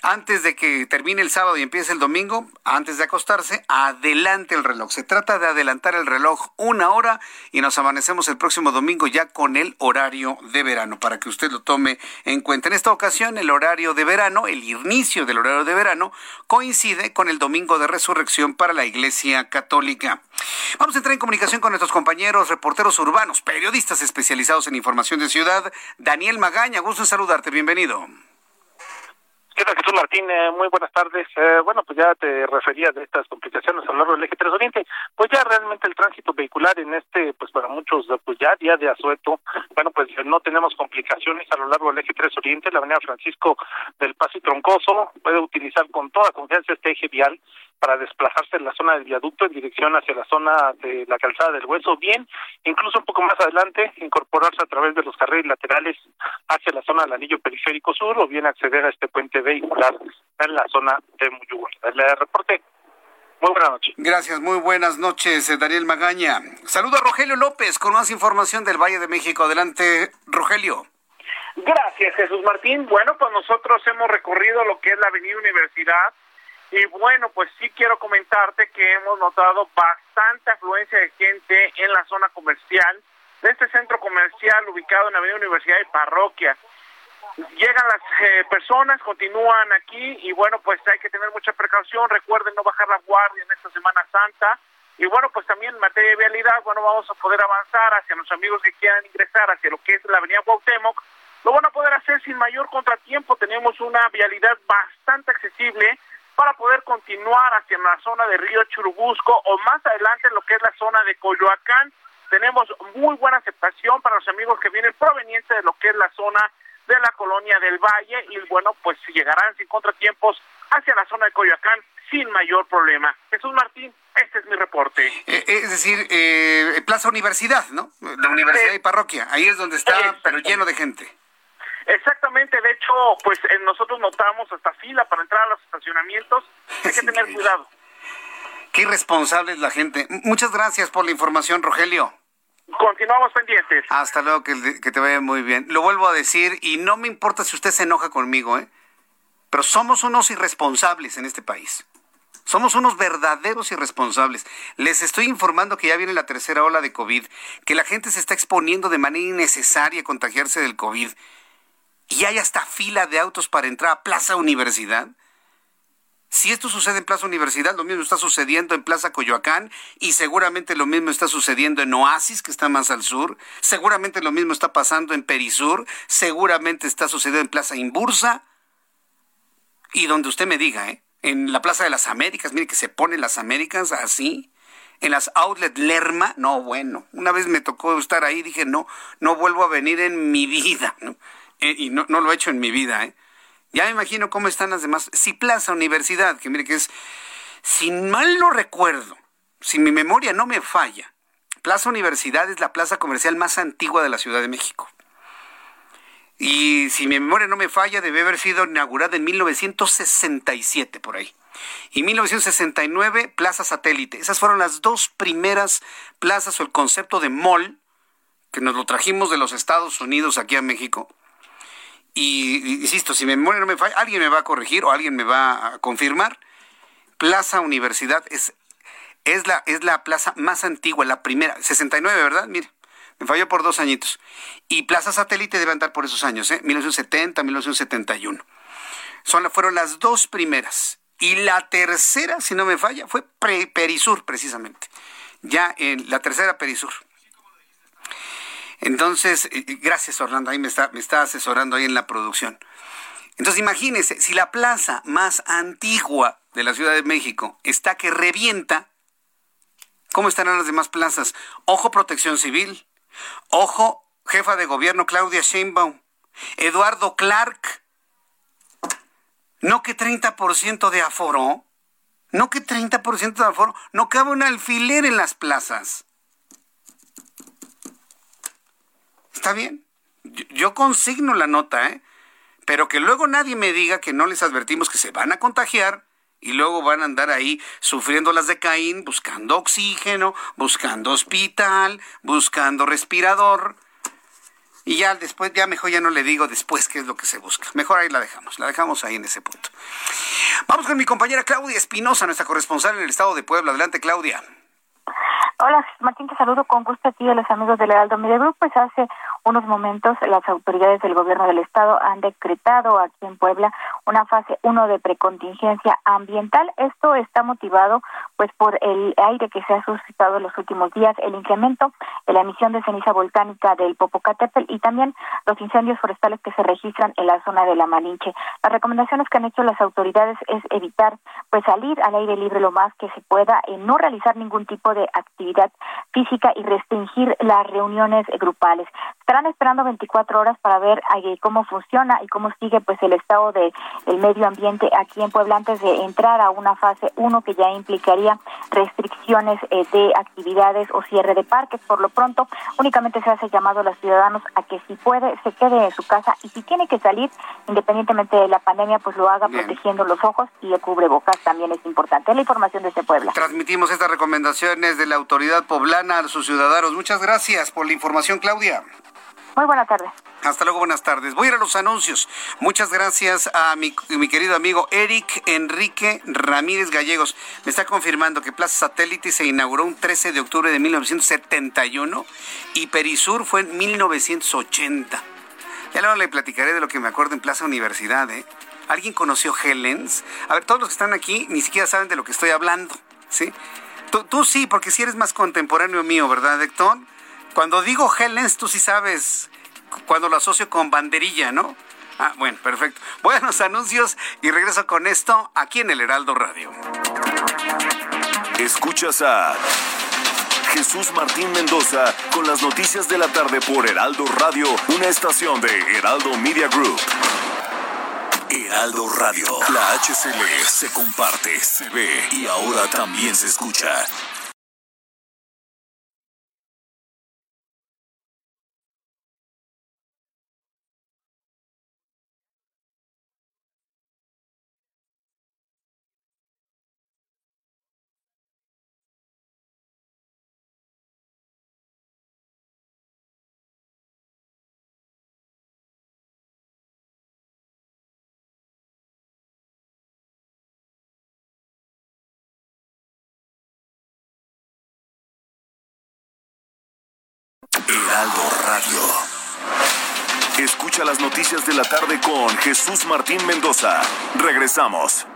antes de que termine el sábado y empiece el domingo, antes de acostarse, adelante el reloj. Se trata de adelantar el reloj una hora y nos amanecemos el próximo domingo ya con el horario de verano, para que usted lo tome en cuenta. En esta ocasión, el horario de verano, el inicio del horario de verano, coincide con el domingo de resurrección para la Iglesia Católica. Vamos a entrar en comunicación con nuestros compañeros reporteros urbanos, periodistas especializados en información de ciudad. Daniel Magaña, gusto en saludarte, bienvenido. ¿Qué Jesús Martín? Eh, muy buenas tardes. Eh, bueno, pues ya te refería de estas complicaciones a lo largo del eje 3 Oriente. Pues ya realmente el tránsito vehicular en este, pues para muchos, pues ya día de asueto, bueno, pues no tenemos complicaciones a lo largo del eje 3 Oriente. La avenida Francisco del Paso y Troncoso puede utilizar con toda confianza este eje vial para desplazarse en la zona del viaducto en dirección hacia la zona de la calzada del hueso, bien, incluso un poco más adelante, incorporarse a través de los carriles laterales hacia la zona del anillo periférico sur o bien acceder a este puente vehicular en la zona de Muyugua. El reporte. Muy buenas noches. Gracias, muy buenas noches, eh, Daniel Magaña. Saludo a Rogelio López con más información del Valle de México. Adelante, Rogelio. Gracias, Jesús Martín. Bueno, pues nosotros hemos recorrido lo que es la Avenida Universidad y bueno, pues sí quiero comentarte que hemos notado bastante afluencia de gente en la zona comercial de este centro comercial ubicado en la Avenida Universidad y Parroquia. Llegan las eh, personas, continúan aquí y bueno, pues hay que tener mucha precaución. Recuerden no bajar la guardia en esta Semana Santa. Y bueno, pues también en materia de vialidad, bueno, vamos a poder avanzar hacia los amigos que quieran ingresar hacia lo que es la Avenida Cuauhtémoc. Lo van a poder hacer sin mayor contratiempo. Tenemos una vialidad bastante accesible para poder continuar hacia la zona de Río Churubusco o más adelante en lo que es la zona de Coyoacán. Tenemos muy buena aceptación para los amigos que vienen provenientes de lo que es la zona de la colonia del Valle y bueno, pues llegarán sin contratiempos hacia la zona de Coyoacán sin mayor problema. Jesús Martín, este es mi reporte. Eh, es decir, eh, Plaza Universidad, ¿no? La Universidad y Parroquia, ahí es donde está, pero lleno de gente. Exactamente, de hecho, pues nosotros notamos hasta fila para entrar a los estacionamientos. Hay que tener cuidado. Qué irresponsable es la gente. Muchas gracias por la información, Rogelio. Continuamos pendientes. Hasta luego, que, que te vaya muy bien. Lo vuelvo a decir y no me importa si usted se enoja conmigo, ¿eh? Pero somos unos irresponsables en este país. Somos unos verdaderos irresponsables. Les estoy informando que ya viene la tercera ola de COVID, que la gente se está exponiendo de manera innecesaria a contagiarse del COVID y hay hasta fila de autos para entrar a Plaza Universidad. Si esto sucede en Plaza Universidad, lo mismo está sucediendo en Plaza Coyoacán y seguramente lo mismo está sucediendo en Oasis, que está más al sur. Seguramente lo mismo está pasando en Perisur. Seguramente está sucediendo en Plaza Imbursa. Y donde usted me diga, ¿eh? En la Plaza de las Américas, mire que se ponen las Américas así. En las Outlet Lerma, no, bueno. Una vez me tocó estar ahí, dije, no, no vuelvo a venir en mi vida. ¿no? Eh, y no, no, lo he hecho en mi vida, ¿eh? Ya me imagino cómo están las demás. Si Plaza Universidad, que mire que es, si mal no recuerdo, si mi memoria no me falla, Plaza Universidad es la plaza comercial más antigua de la Ciudad de México. Y si mi memoria no me falla, debe haber sido inaugurada en 1967, por ahí. Y 1969, Plaza Satélite. Esas fueron las dos primeras plazas o el concepto de mall, que nos lo trajimos de los Estados Unidos aquí a México y insisto, si mi memoria no me falla, alguien me va a corregir o alguien me va a confirmar. Plaza Universidad es, es, la, es la plaza más antigua, la primera, 69, ¿verdad? Mire, me falló por dos añitos. Y Plaza Satélite debe andar por esos años, ¿eh? 1970, 1971. Son, fueron las dos primeras. Y la tercera, si no me falla, fue Perisur, precisamente. Ya en la tercera Perisur. Entonces, gracias Orlando, ahí me está, me está asesorando ahí en la producción. Entonces imagínense, si la plaza más antigua de la Ciudad de México está que revienta, ¿cómo estarán las demás plazas? Ojo Protección Civil, ojo jefa de gobierno Claudia Sheinbaum, Eduardo Clark, No que 30% de aforo. No que 30% de aforo. No cabe un alfiler en las plazas. Está bien. Yo, consigno la nota, ¿eh? Pero que luego nadie me diga que no les advertimos que se van a contagiar y luego van a andar ahí sufriendo las de Caín, buscando oxígeno, buscando hospital, buscando respirador. Y ya después, ya mejor ya no le digo después qué es lo que se busca. Mejor ahí la dejamos, la dejamos ahí en ese punto. Vamos con mi compañera Claudia Espinosa, nuestra corresponsal en el estado de Puebla. Adelante, Claudia. Hola, Martín, te saludo con gusto a ti a los amigos del Heraldo Media Group. Pues hace unos momentos las autoridades del gobierno del estado han decretado aquí en Puebla una fase 1 de precontingencia ambiental. Esto está motivado pues por el aire que se ha suscitado en los últimos días, el incremento de la emisión de ceniza volcánica del Popocatépetl y también los incendios forestales que se registran en la zona de la Malinche. Las recomendaciones que han hecho las autoridades es evitar pues salir al aire libre lo más que se pueda, y no realizar ningún tipo de actividad física y restringir las reuniones grupales estarán esperando 24 horas para ver eh, cómo funciona y cómo sigue pues el estado de el medio ambiente aquí en Puebla antes de entrar a una fase 1 que ya implicaría restricciones eh, de actividades o cierre de parques. Por lo pronto, únicamente se hace llamado a los ciudadanos a que si puede se quede en su casa y si tiene que salir, independientemente de la pandemia, pues lo haga protegiendo los ojos y el cubrebocas también es importante. La información desde Puebla. Transmitimos estas recomendaciones de la autoridad poblana a sus ciudadanos. Muchas gracias por la información, Claudia. Muy buena tarde. Hasta luego, buenas tardes. Voy a ir a los anuncios. Muchas gracias a mi, querido amigo Eric Enrique Ramírez Gallegos. Me está confirmando que Plaza Satélite se inauguró un 13 de octubre de 1971 y Perisur fue en 1980. Ya luego le platicaré de lo que me acuerdo en Plaza Universidad. ¿eh? ¿Alguien conoció Helens? A ver, todos los que están aquí ni siquiera saben de lo que estoy hablando. ¿sí? Tú, sí, porque si eres más contemporáneo mío, ¿verdad, Héctor? Cuando digo Helens, tú sí sabes cuando lo asocio con banderilla, ¿no? Ah, bueno, perfecto. Los anuncios y regreso con esto aquí en el Heraldo Radio. Escuchas a Jesús Martín Mendoza con las noticias de la tarde por Heraldo Radio, una estación de Heraldo Media Group. Heraldo Radio, la HCL se comparte, se ve y ahora también se escucha. Heraldo Radio. Escucha las noticias de la tarde con Jesús Martín Mendoza. Regresamos.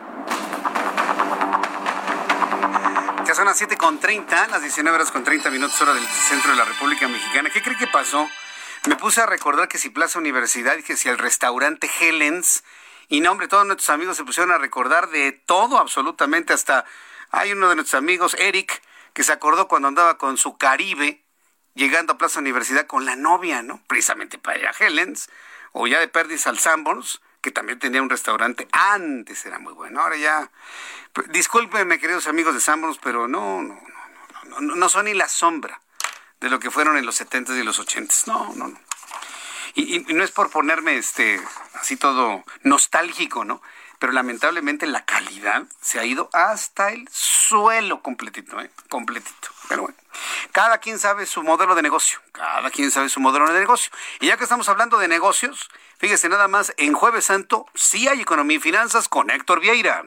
Ya son las 7 con 30, las 19 horas con 30 minutos hora del centro de la República Mexicana. ¿Qué cree que pasó? Me puse a recordar que si Plaza Universidad y que si el restaurante Helens. Y no, hombre, todos nuestros amigos se pusieron a recordar de todo, absolutamente. Hasta hay uno de nuestros amigos, Eric, que se acordó cuando andaba con su Caribe llegando a Plaza Universidad con la novia, ¿no? Precisamente para ir a Helens, o ya de Perdis al Sanborns, que también tenía un restaurante. Antes era muy bueno, ahora ya. Discúlpenme, queridos amigos de Sanborns, pero no, no, no, no, no son ni la sombra de lo que fueron en los 70 y los 80 No, no, no. Y, y, no es por ponerme este así todo nostálgico, ¿no? Pero lamentablemente la calidad se ha ido hasta el suelo completito, ¿eh? Completito. Pero bueno. Cada quien sabe su modelo de negocio. Cada quien sabe su modelo de negocio. Y ya que estamos hablando de negocios, fíjese nada más, en Jueves Santo sí hay economía y finanzas con Héctor Vieira.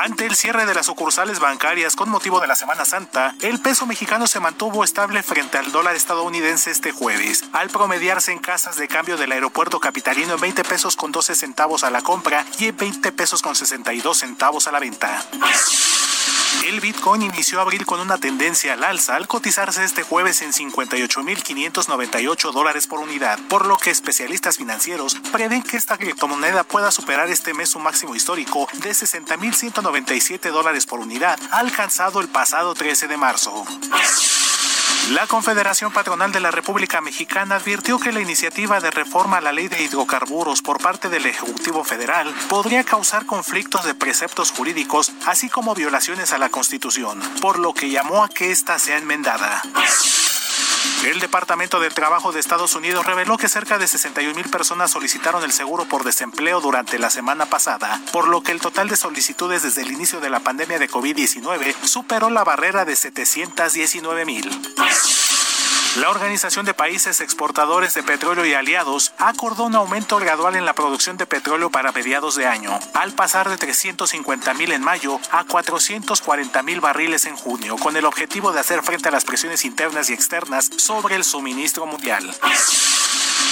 Ante el cierre de las sucursales bancarias con motivo de la Semana Santa, el peso mexicano se mantuvo estable frente al dólar estadounidense este jueves, al promediarse en casas de cambio del aeropuerto capitalino en 20 pesos con 12 centavos a la compra y en 20 pesos con 62 centavos a la venta. El Bitcoin inició abril con una tendencia al alza al cotizarse este jueves en 58.598 dólares por unidad, por lo que especialistas financieros prevén que esta criptomoneda pueda superar este mes su máximo histórico de 60.197 dólares por unidad, alcanzado el pasado 13 de marzo. La Confederación Patronal de la República Mexicana advirtió que la iniciativa de reforma a la ley de hidrocarburos por parte del Ejecutivo Federal podría causar conflictos de preceptos jurídicos, así como violaciones a la Constitución, por lo que llamó a que ésta sea enmendada. El Departamento del Trabajo de Estados Unidos reveló que cerca de 61 mil personas solicitaron el seguro por desempleo durante la semana pasada, por lo que el total de solicitudes desde el inicio de la pandemia de COVID-19 superó la barrera de 719 mil. La Organización de Países Exportadores de Petróleo y Aliados acordó un aumento gradual en la producción de petróleo para mediados de año, al pasar de 350 mil en mayo a 440 mil barriles en junio, con el objetivo de hacer frente a las presiones internas y externas sobre el suministro mundial.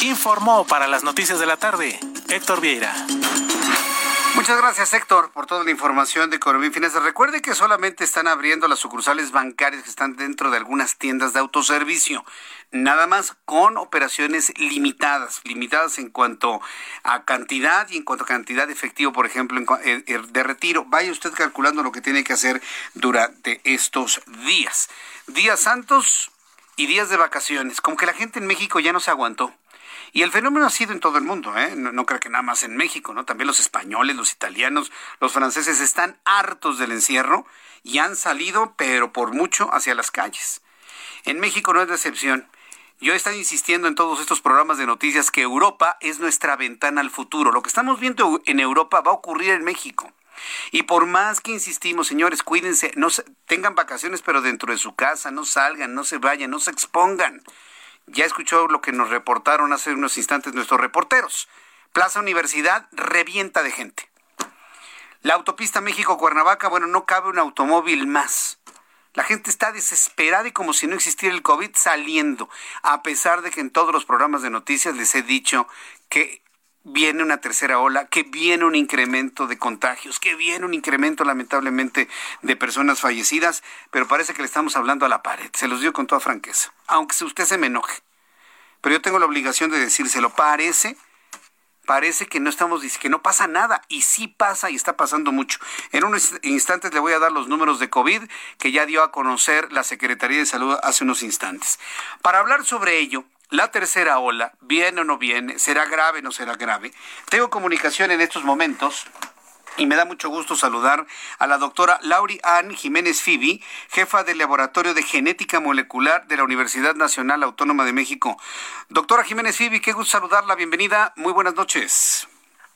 Informó para las noticias de la tarde Héctor Vieira. Muchas gracias, Héctor, por toda la información de Economía Finanzas. Recuerde que solamente están abriendo las sucursales bancarias que están dentro de algunas tiendas de autoservicio. Nada más con operaciones limitadas, limitadas en cuanto a cantidad y en cuanto a cantidad de efectivo, por ejemplo, eh, eh, de retiro. Vaya usted calculando lo que tiene que hacer durante estos días. Días santos y días de vacaciones. Como que la gente en México ya no se aguantó. Y el fenómeno ha sido en todo el mundo, ¿eh? no, creo que nada más en México, ¿no? También los españoles, los italianos, los franceses están hartos del encierro y han salido, pero por mucho, hacia las calles. En México no es de excepción. Yo he estado insistiendo en todos estos programas de noticias que Europa es nuestra ventana al futuro. Lo que estamos viendo en Europa va a ocurrir en México. Y por más que insistimos, señores, cuídense, no tengan vacaciones, pero dentro de su casa, no salgan, no se vayan, no se expongan. Ya escuchó lo que nos reportaron hace unos instantes nuestros reporteros. Plaza Universidad revienta de gente. La autopista México-Cuernavaca, bueno, no cabe un automóvil más. La gente está desesperada y como si no existiera el COVID saliendo, a pesar de que en todos los programas de noticias les he dicho que viene una tercera ola, que viene un incremento de contagios, que viene un incremento lamentablemente de personas fallecidas, pero parece que le estamos hablando a la pared. Se los digo con toda franqueza, aunque usted se me enoje. Pero yo tengo la obligación de decírselo. Parece parece que no estamos que no pasa nada y sí pasa y está pasando mucho. En unos instantes le voy a dar los números de COVID que ya dio a conocer la Secretaría de Salud hace unos instantes. Para hablar sobre ello, la tercera ola, viene o no viene, será grave o no será grave. Tengo comunicación en estos momentos y me da mucho gusto saludar a la doctora Lauri Ann Jiménez Fibi, jefa del Laboratorio de Genética Molecular de la Universidad Nacional Autónoma de México. Doctora Jiménez Fibi, qué gusto saludarla, bienvenida, muy buenas noches.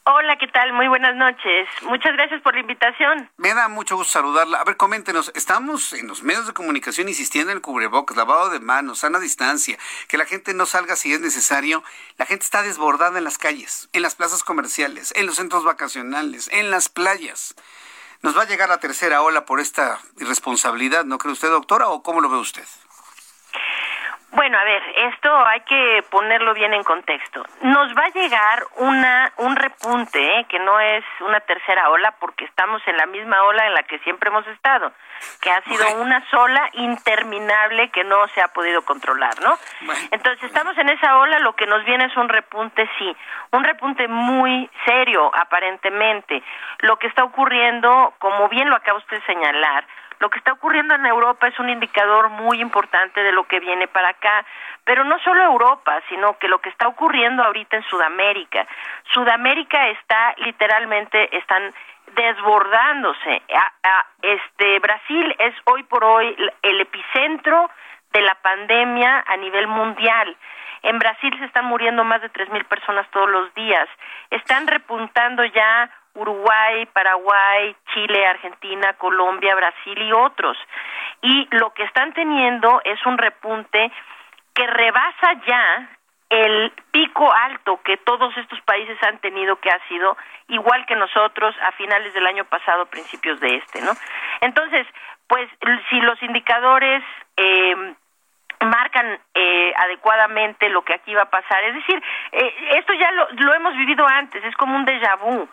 Hola, ¿qué tal? Muy buenas noches. Muchas gracias por la invitación. Me da mucho gusto saludarla. A ver, coméntenos, estamos en los medios de comunicación insistiendo en el cubrebocas, lavado de manos, sana distancia, que la gente no salga si es necesario. La gente está desbordada en las calles, en las plazas comerciales, en los centros vacacionales, en las playas. Nos va a llegar la tercera ola por esta irresponsabilidad, ¿no cree usted, doctora, o cómo lo ve usted? Bueno, a ver, esto hay que ponerlo bien en contexto. Nos va a llegar una un repunte, ¿eh? que no es una tercera ola, porque estamos en la misma ola en la que siempre hemos estado, que ha sido una sola interminable que no se ha podido controlar, ¿no? Entonces estamos en esa ola, lo que nos viene es un repunte, sí, un repunte muy serio, aparentemente. Lo que está ocurriendo, como bien lo acaba usted de señalar, lo que está ocurriendo en Europa es un indicador muy importante de lo que viene para acá, pero no solo Europa, sino que lo que está ocurriendo ahorita en Sudamérica. Sudamérica está literalmente están desbordándose. este Brasil es hoy por hoy el epicentro de la pandemia a nivel mundial. En Brasil se están muriendo más de tres mil personas todos los días. Están repuntando ya Uruguay, Paraguay, Chile, Argentina, Colombia, Brasil y otros. Y lo que están teniendo es un repunte que rebasa ya el pico alto que todos estos países han tenido que ha sido igual que nosotros a finales del año pasado, principios de este, ¿no? Entonces, pues si los indicadores eh, marcan eh, adecuadamente lo que aquí va a pasar, es decir, eh, esto ya lo, lo hemos vivido antes, es como un déjà vu.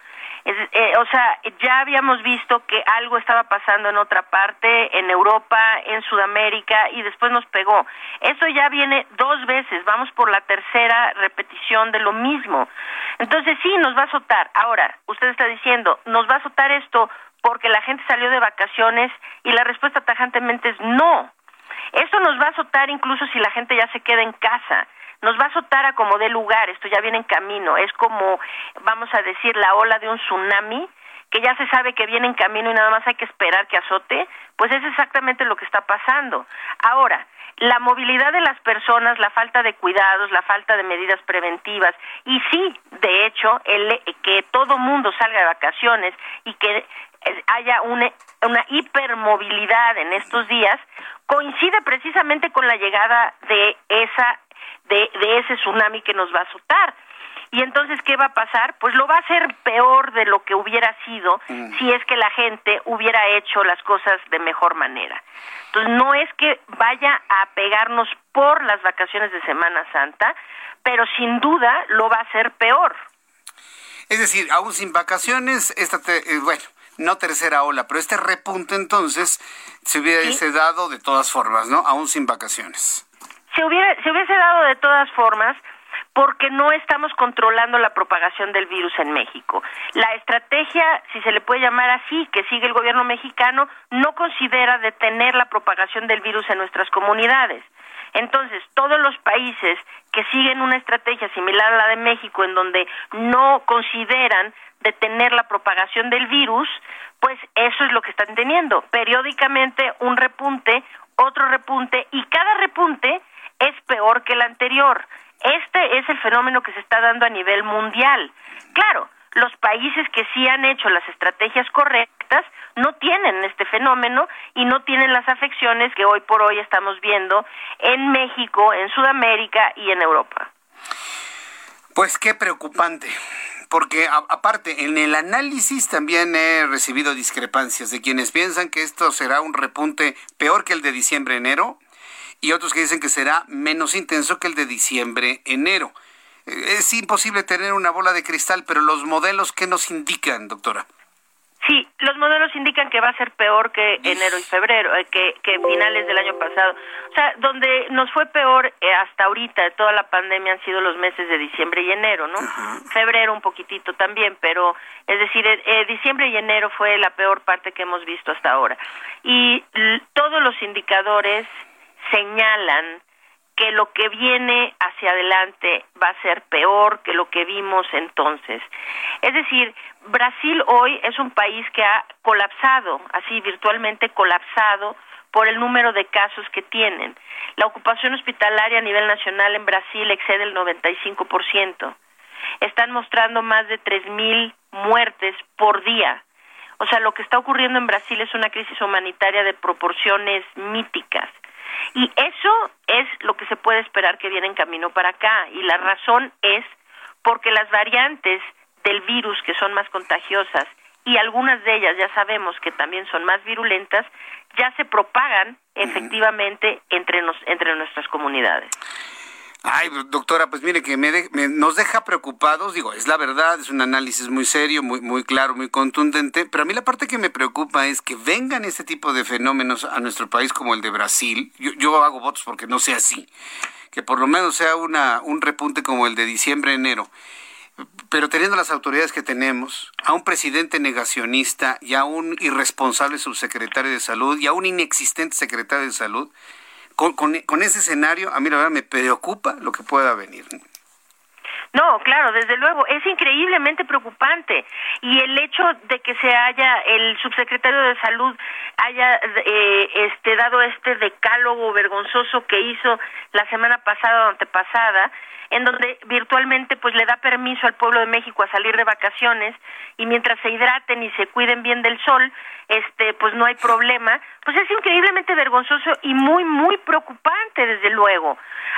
Eh, o sea, ya habíamos visto que algo estaba pasando en otra parte, en Europa, en Sudamérica, y después nos pegó. Eso ya viene dos veces, vamos por la tercera repetición de lo mismo. Entonces sí, nos va a azotar. Ahora, usted está diciendo, nos va a azotar esto porque la gente salió de vacaciones y la respuesta tajantemente es no. Esto nos va a azotar incluso si la gente ya se queda en casa nos va a azotar a como de lugar, esto ya viene en camino, es como, vamos a decir, la ola de un tsunami que ya se sabe que viene en camino y nada más hay que esperar que azote, pues es exactamente lo que está pasando. Ahora, la movilidad de las personas, la falta de cuidados, la falta de medidas preventivas y sí, de hecho, el, que todo mundo salga de vacaciones y que haya una, una hipermovilidad en estos días, coincide precisamente con la llegada de esa de, de ese tsunami que nos va a azotar. Y entonces, ¿qué va a pasar? Pues lo va a hacer peor de lo que hubiera sido mm. si es que la gente hubiera hecho las cosas de mejor manera. Entonces, no es que vaya a pegarnos por las vacaciones de Semana Santa, pero sin duda lo va a hacer peor. Es decir, aún sin vacaciones, esta eh, bueno, no tercera ola, pero este repunte entonces se hubiese dado de todas formas, ¿no? Aún sin vacaciones. Se, hubiera, se hubiese dado de todas formas, porque no estamos controlando la propagación del virus en México. La estrategia, si se le puede llamar así, que sigue el gobierno mexicano, no considera detener la propagación del virus en nuestras comunidades. Entonces, todos los países que siguen una estrategia similar a la de México, en donde no consideran detener la propagación del virus, pues eso es lo que están teniendo. Periódicamente un repunte, otro repunte, y cada repunte es peor que el anterior. Este es el fenómeno que se está dando a nivel mundial. Claro, los países que sí han hecho las estrategias correctas no tienen este fenómeno y no tienen las afecciones que hoy por hoy estamos viendo en México, en Sudamérica y en Europa. Pues qué preocupante porque aparte en el análisis también he recibido discrepancias de quienes piensan que esto será un repunte peor que el de diciembre-enero y otros que dicen que será menos intenso que el de diciembre-enero. Eh, es imposible tener una bola de cristal, pero los modelos, ¿qué nos indican, doctora? Sí, los modelos indican que va a ser peor que enero y febrero, eh, que, que finales del año pasado. O sea, donde nos fue peor eh, hasta ahorita de toda la pandemia han sido los meses de diciembre y enero, ¿no? Febrero un poquitito también, pero es decir, diciembre y enero fue la peor parte que hemos visto hasta ahora. Y todos los indicadores señalan que lo que viene hacia adelante va a ser peor que lo que vimos entonces. Es decir, Brasil hoy es un país que ha colapsado, así virtualmente colapsado por el número de casos que tienen. La ocupación hospitalaria a nivel nacional en Brasil excede el 95%. Están mostrando más de 3.000 muertes por día. O sea, lo que está ocurriendo en Brasil es una crisis humanitaria de proporciones míticas. Y eso es lo que se puede esperar que viene en camino para acá. Y la razón es porque las variantes del virus que son más contagiosas y algunas de ellas ya sabemos que también son más virulentas, ya se propagan efectivamente entre, entre nuestras comunidades. Ay, doctora, pues mire que me, nos deja preocupados, digo, es la verdad, es un análisis muy serio, muy, muy claro, muy contundente, pero a mí la parte que me preocupa es que vengan este tipo de fenómenos a nuestro país como el de Brasil, yo, yo hago votos porque no sea así, que por lo menos sea una, un repunte como el de diciembre-enero, pero teniendo las autoridades que tenemos, a un presidente negacionista y a un irresponsable subsecretario de salud y a un inexistente secretario de salud, con, con, ese escenario, a mí la verdad me preocupa lo que pueda venir. No, claro, desde luego, es increíblemente preocupante. Y el hecho de que se haya, el subsecretario de Salud haya eh, este, dado este decálogo vergonzoso que hizo la semana pasada o antepasada, en donde virtualmente pues le da permiso al pueblo de México a salir de vacaciones y mientras se hidraten y se cuiden bien del sol, este pues no hay problema, pues es increíblemente vergonzoso y muy muy preocupante desde luego.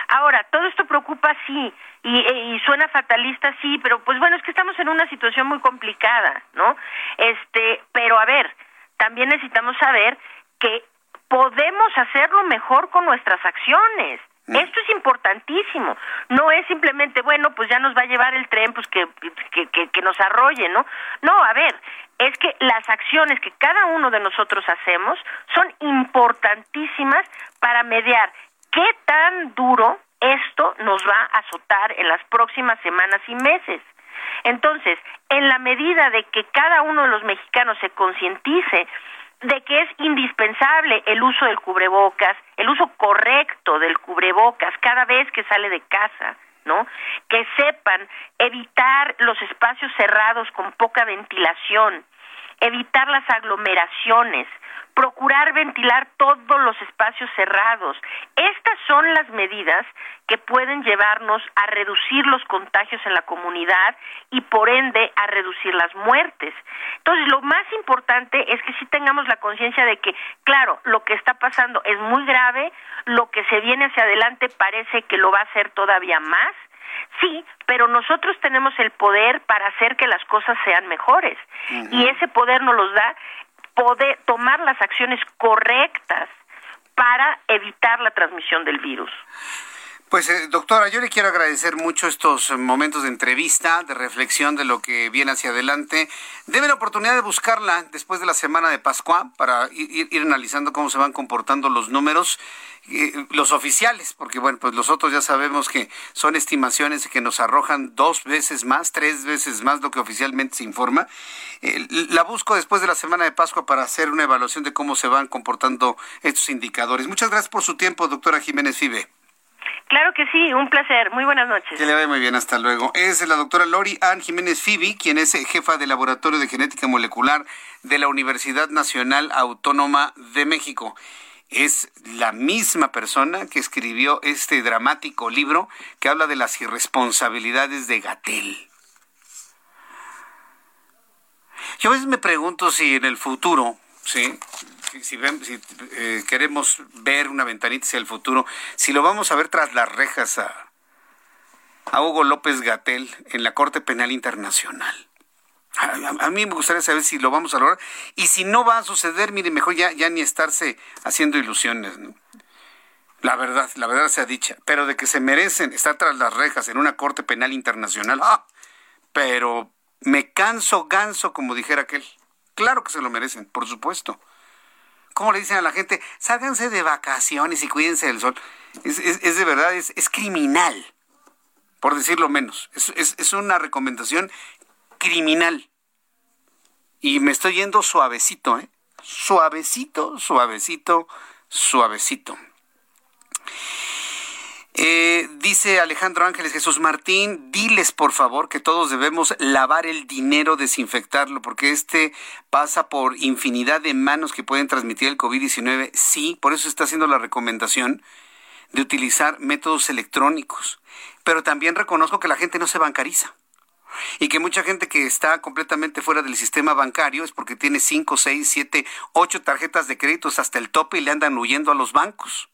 Ahora, todo esto preocupa sí y, y suena fatalista sí, pero pues bueno, es que estamos en una situación muy complicada, ¿no? Este, pero a ver, también necesitamos saber que podemos hacerlo mejor con nuestras acciones. Mm. Esto es importantísimo. No es simplemente, bueno, pues ya nos va a llevar el tren, pues que, que, que, nos arrolle, ¿no? No, a ver, es que las acciones que cada uno de nosotros hacemos son importantísimas para mediar qué tan duro esto nos va a azotar en las próximas semanas y meses. Entonces, en la medida de que cada uno de los mexicanos se concientice de que es indispensable el uso del cubrebocas, el uso correcto del cubrebocas cada vez que sale de casa, ¿no? Que sepan evitar los espacios cerrados con poca ventilación, evitar las aglomeraciones, procurar ventilar todos los espacios cerrados. Estas son las medidas que pueden llevarnos a reducir los contagios en la comunidad y por ende a reducir las muertes. Entonces, lo más importante es que sí tengamos la conciencia de que, claro, lo que está pasando es muy grave, lo que se viene hacia adelante parece que lo va a hacer todavía más, Sí, pero nosotros tenemos el poder para hacer que las cosas sean mejores. Y ese poder nos los da poder tomar las acciones correctas para evitar la transmisión del virus. Pues eh, doctora, yo le quiero agradecer mucho estos momentos de entrevista, de reflexión de lo que viene hacia adelante. Debe la oportunidad de buscarla después de la semana de Pascua para ir, analizando cómo se van comportando los números, eh, los oficiales, porque bueno, pues los otros ya sabemos que son estimaciones que nos arrojan dos veces más, tres veces más lo que oficialmente se informa. Eh, la busco después de la semana de Pascua para hacer una evaluación de cómo se van comportando estos indicadores. Muchas gracias por su tiempo, doctora Jiménez Fibe. Claro que sí, un placer. Muy buenas noches. Que le vaya muy bien, hasta luego. Es la doctora Lori Ann Jiménez Fibi, quien es jefa del Laboratorio de Genética Molecular de la Universidad Nacional Autónoma de México. Es la misma persona que escribió este dramático libro que habla de las irresponsabilidades de Gatel. Yo a veces me pregunto si en el futuro, ¿sí? Si, eh, queremos ver una ventanita hacia el futuro, si lo vamos a ver tras las rejas a, Hugo López Gatel en la Corte Penal Internacional. A, mí me gustaría saber si lo vamos a lograr. Y si no va a suceder, mire, mejor ya, ya ni estarse haciendo ilusiones. La verdad, la verdad sea dicha. Pero de que se merecen estar tras las rejas en una Corte Penal Internacional, ¡ah! Pero me canso ganso, como dijera aquel. Claro que se lo merecen, por supuesto. ¿Cómo le dicen a la gente? Sálganse de vacaciones y cuídense del sol. Es, de verdad, es, criminal, por decirlo menos. Es, una recomendación criminal. Y me estoy yendo suavecito, ¿eh? Suavecito, suavecito, suavecito. Eh, dice Alejandro Ángeles Jesús Martín, diles por favor que todos debemos lavar el dinero, desinfectarlo, porque este pasa por infinidad de manos que pueden transmitir el COVID-19. Sí, por eso está haciendo la recomendación de utilizar métodos electrónicos. Pero también reconozco que la gente no se bancariza. Y que mucha gente que está completamente fuera del sistema bancario es porque tiene 5, 6, 7, 8 tarjetas de créditos hasta el tope y le andan huyendo a los bancos.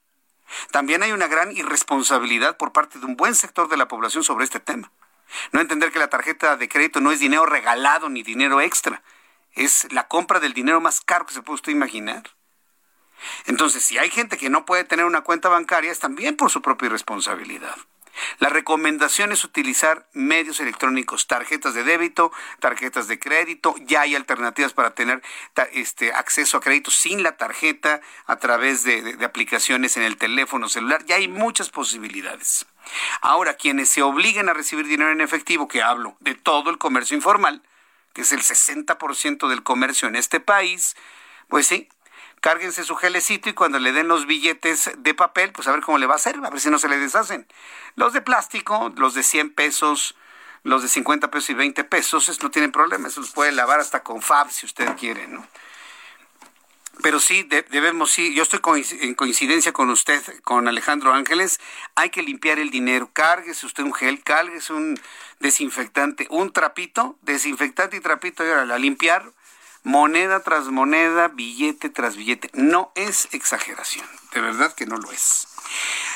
También hay una gran irresponsabilidad por parte de un buen sector de la población sobre este tema. No entender que la tarjeta de crédito no es dinero regalado ni dinero extra. Es la compra del dinero más caro que se puede usted imaginar. Entonces, si hay gente que no puede tener una cuenta bancaria, es también por su propia irresponsabilidad. La recomendación es utilizar medios electrónicos, tarjetas de débito, tarjetas de crédito. Ya hay alternativas para tener este, acceso a crédito sin la tarjeta a través de, aplicaciones en el teléfono celular. Ya hay muchas posibilidades. Ahora, quienes se obliguen a recibir dinero en efectivo, que hablo de todo el comercio informal, que es el 60% del comercio en este país, pues sí, cárguense su gelecito y cuando le den los billetes de papel, pues a ver cómo le va a hacer, a ver si no se le deshacen. Los de plástico, los de 100 pesos, los de 50 pesos y 20 pesos, eso no tienen problema, eso los puede lavar hasta con Fab si usted quiere, ¿no? Pero sí, debemos, sí, yo estoy en coincidencia con usted, con Alejandro Ángeles, hay que limpiar el dinero, cárguese usted un gel, cárguese un desinfectante, un trapito, desinfectante y trapito, y ahora a limpiar moneda tras moneda, billete tras billete. No es exageración, de verdad que no lo es.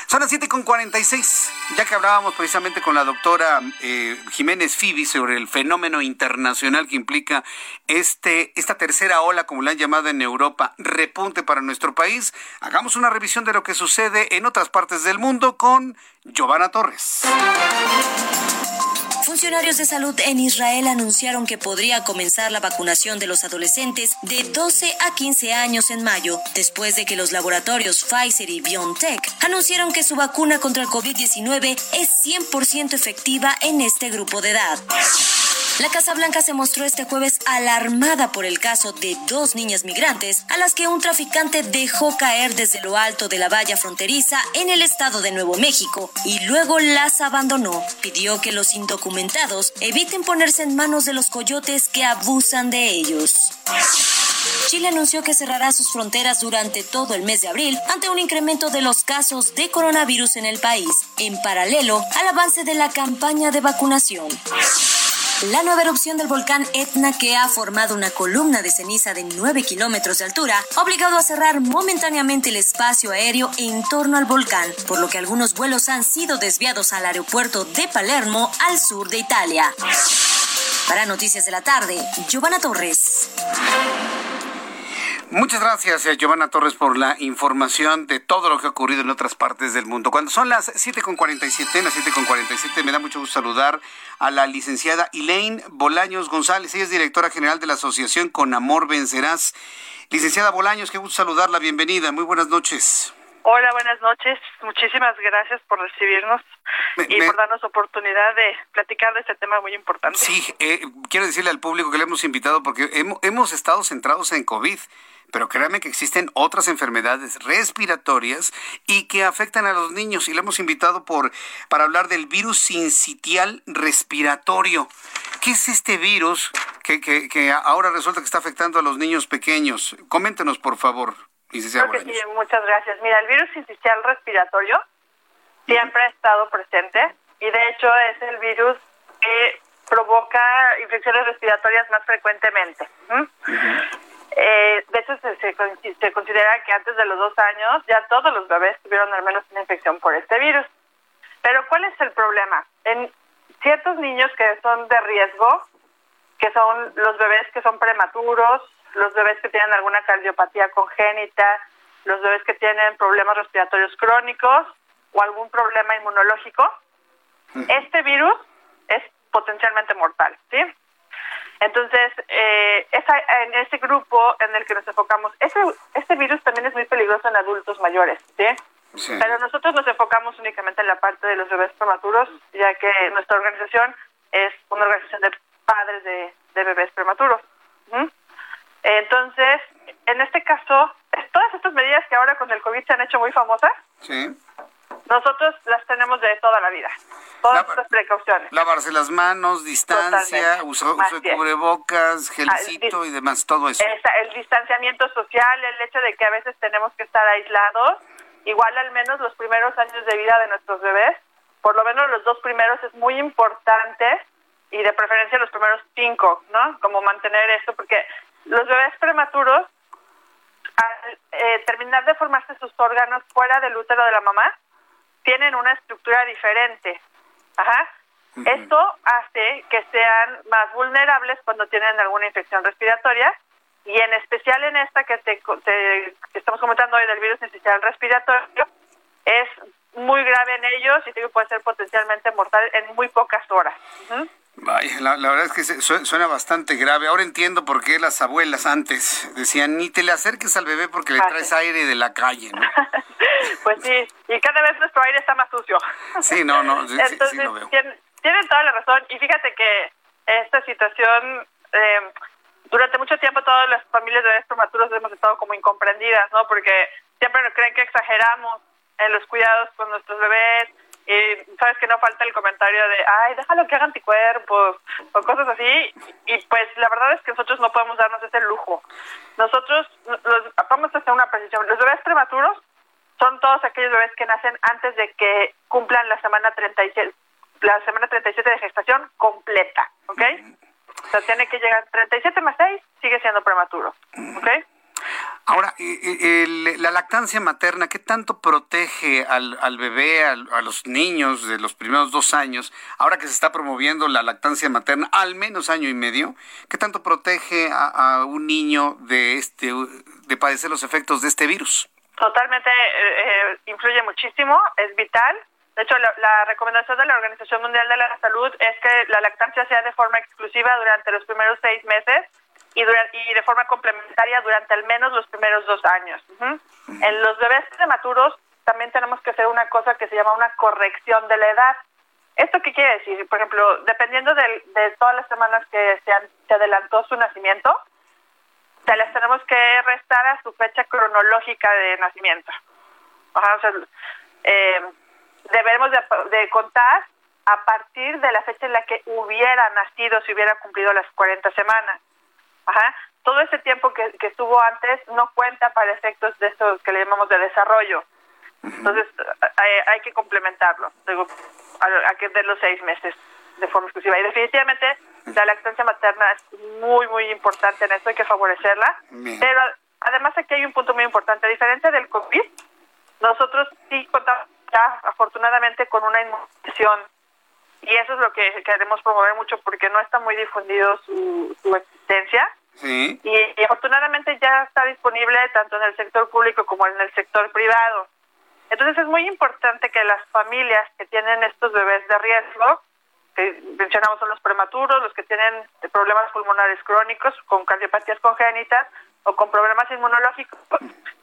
Son las 7.46, ya que hablábamos precisamente con la doctora eh, Jiménez Fibi sobre el fenómeno internacional que implica este, esta tercera ola, como la han llamado en Europa, repunte para nuestro país. Hagamos una revisión de lo que sucede en otras partes del mundo con Giovanna Torres. Funcionarios de salud en Israel anunciaron que podría comenzar la vacunación de los adolescentes de 12 a 15 años en mayo, después de que los laboratorios Pfizer y BioNTech anunciaron que su vacuna contra el COVID-19 es 100% efectiva en este grupo de edad. La Casa Blanca se mostró este jueves alarmada por el caso de dos niñas migrantes a las que un traficante dejó caer desde lo alto de la valla fronteriza en el estado de Nuevo México y luego las abandonó. Pidió que los indocumentados eviten ponerse en manos de los coyotes que abusan de ellos. Chile anunció que cerrará sus fronteras durante todo el mes de abril ante un incremento de los casos de coronavirus en el país, en paralelo al avance de la campaña de vacunación. La nueva erupción del volcán Etna, que ha formado una columna de ceniza de 9 kilómetros de altura, ha obligado a cerrar momentáneamente el espacio aéreo en torno al volcán, por lo que algunos vuelos han sido desviados al aeropuerto de Palermo, al sur de Italia. Para Noticias de la Tarde, Giovanna Torres. Muchas gracias, eh, Giovanna Torres, por la información de todo lo que ha ocurrido en otras partes del mundo. Cuando son las 7.47, las 7.47, me da mucho gusto saludar a la licenciada Elaine Bolaños González. Ella es directora general de la Asociación Con Amor Vencerás. Licenciada Bolaños, qué gusto saludarla. Bienvenida. Muy buenas noches. Hola, buenas noches. Muchísimas gracias por recibirnos y por darnos oportunidad de platicar de este tema muy importante. Sí, eh, quiero decirle al público que le hemos invitado porque hemos, hemos estado centrados en COVID pero créanme que existen otras enfermedades respiratorias y que afectan a los niños y le hemos invitado por para hablar del virus sincitial respiratorio. ¿Qué es este virus que, que, que ahora resulta que está afectando a los niños pequeños? Coméntenos, por favor. Creo que sí, muchas gracias. Mira, el virus sincitial respiratorio siempre ha estado presente y de hecho es el virus que provoca infecciones respiratorias más frecuentemente. Eh, de hecho, se, se, considera que antes de los dos años ya todos los bebés tuvieron al menos una infección por este virus. Pero ¿cuál es el problema? En ciertos niños que son de riesgo, que son los bebés que son prematuros, los bebés que tienen alguna cardiopatía congénita, los bebés que tienen problemas respiratorios crónicos o algún problema inmunológico, este virus es potencialmente mortal, ¿sí? Entonces, eh, en ese grupo en el que nos enfocamos, ese, este virus también es muy peligroso en adultos mayores, ¿sí? Pero nosotros nos enfocamos únicamente en la parte de los bebés prematuros, ya que nuestra organización es una organización de padres de, bebés prematuros. Entonces, en este caso, todas estas medidas que ahora con el COVID se han hecho muy famosas, sí. Nosotros las tenemos de toda la vida. Todas estas precauciones. Lavarse las manos, distancia, uso, de cubrebocas, gelcito y demás, todo eso. el distanciamiento social, el hecho de que a veces tenemos que estar aislados, igual al menos los primeros años de vida de nuestros bebés, por lo menos los dos primeros es muy importante y de preferencia los primeros cinco, ¿no? Como mantener esto, porque los bebés prematuros, al eh, terminar de formarse sus órganos fuera del útero de la mamá, tienen una estructura diferente. Ajá. Esto hace que sean más vulnerables cuando tienen alguna infección respiratoria y en especial en esta que, te, estamos comentando hoy del virus infeccioso respiratorio, es muy grave en ellos y puede ser potencialmente mortal en muy pocas horas. Vaya, la, verdad es que suena bastante grave. Ahora entiendo por qué las abuelas antes decían, ni te le acerques al bebé porque le traes aire de la calle, ¿no? pues sí, y cada vez nuestro aire está más sucio. Sí, no, no, sí, Entonces, Tienen, toda la razón. Y fíjate que esta situación, eh, durante mucho tiempo todas las familias de bebés prematuros hemos estado como incomprendidas, ¿no? Porque siempre nos creen que exageramos en los cuidados con nuestros bebés, y sabes que no falta el comentario de, ay, déjalo que haga anticuerpos o cosas así. Y pues la verdad es que nosotros no podemos darnos ese lujo. Nosotros, los, vamos a hacer una precisión, los bebés prematuros son todos aquellos bebés que nacen antes de que cumplan la semana 37, la semana 37 de gestación completa, ¿ok? O sea, tiene que llegar 37 más 6, sigue siendo prematuro, ¿ok? Ahora, la lactancia materna, ¿qué tanto protege al, bebé, a los niños de los primeros dos años? Ahora que se está promoviendo la lactancia materna, al menos año y medio, ¿qué tanto protege a, un niño de este, de padecer los efectos de este virus? Totalmente eh, eh, influye muchísimo, es vital. De hecho, la, recomendación de la Organización Mundial de la Salud es que la lactancia sea de forma exclusiva durante los primeros seis meses y, y de forma complementaria durante al menos los primeros dos años. En los bebés prematuros también tenemos que hacer una cosa que se llama una corrección de la edad. ¿Esto qué quiere decir? Por ejemplo, dependiendo de, todas las semanas que se, se adelantó su nacimiento, se las tenemos que restar a su fecha cronológica de nacimiento. O sea, eh, debemos de, de, contar a partir de la fecha en la que hubiera nacido, si hubiera cumplido las 40 semanas. Ajá. Todo ese tiempo que, que estuvo antes no cuenta para efectos de esto que le llamamos de desarrollo. Entonces, hay, hay que complementarlo, digo, a, a que de los seis meses de forma exclusiva. Y definitivamente la lactancia materna es muy, muy importante en esto, hay que favorecerla. Bien. Pero además aquí hay un punto muy importante. A diferencia del COVID, nosotros sí contamos ya afortunadamente con una inmunización y eso es lo que queremos promover mucho porque no está muy difundido su, su existencia. Y, y afortunadamente ya está disponible tanto en el sector público como en el sector privado. Entonces es muy importante que las familias que tienen estos bebés de riesgo, que mencionamos son los prematuros, los que tienen problemas pulmonares crónicos, con cardiopatías congénitas o con problemas inmunológicos,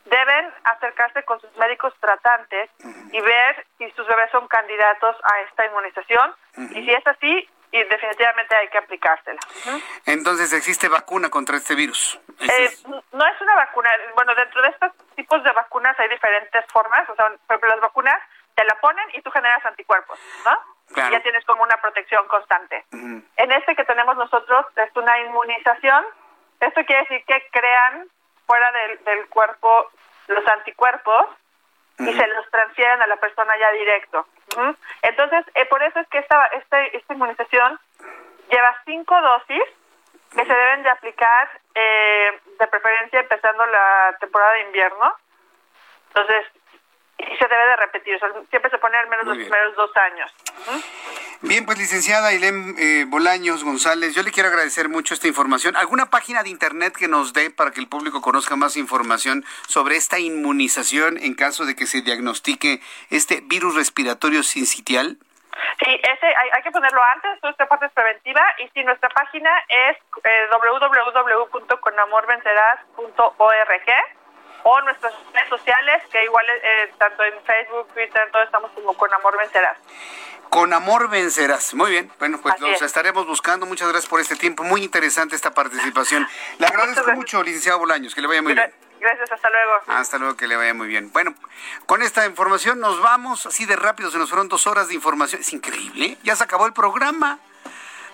deben acercarse con sus médicos tratantes y ver si sus bebés son candidatos a esta inmunización. Y si es así, y definitivamente hay que aplicársela. Entonces existe vacuna contra este virus. Eh, no es una vacuna. Bueno, dentro de estos tipos de vacunas hay diferentes formas. O sea, por ejemplo, las vacunas te la ponen y tú generas anticuerpos, ¿no? Claro. Y ya tienes como una protección constante. En este que tenemos nosotros es una inmunización. Esto quiere decir que crean fuera del, del cuerpo los anticuerpos y se los transfieren a la persona ya directo. Entonces, eh, por eso es que esta, este, esta inmunización lleva cinco dosis que se deben de aplicar eh, de preferencia empezando la temporada de invierno. Entonces, y se debe de repetir, o sea, siempre se pone al menos Muy los bien. primeros dos años. Bien, pues licenciada Ailén eh, Bolaños González, yo le quiero agradecer mucho esta información. ¿Alguna página de internet que nos dé para que el público conozca más información sobre esta inmunización en caso de que se diagnostique este virus respiratorio sincitial? Sí, ese hay, hay que ponerlo antes, esta parte es preventiva y si nuestra página es eh, www.conamorvencerás.org o nuestras redes sociales, que igual eh, tanto en Facebook, Twitter, todo estamos como Con Amor Vencerás. Con amor vencerás. Muy bien. Bueno, pues Así los es. estaremos buscando. Muchas gracias por este tiempo. Muy interesante esta participación. Le agradezco mucho, licenciado Bolaños. Que le vaya muy bien. Gracias, hasta luego. Hasta luego, que le vaya muy bien. Bueno, con esta información nos vamos. Así de rápido, se nos fueron dos horas de información. Es increíble. Ya se acabó el programa.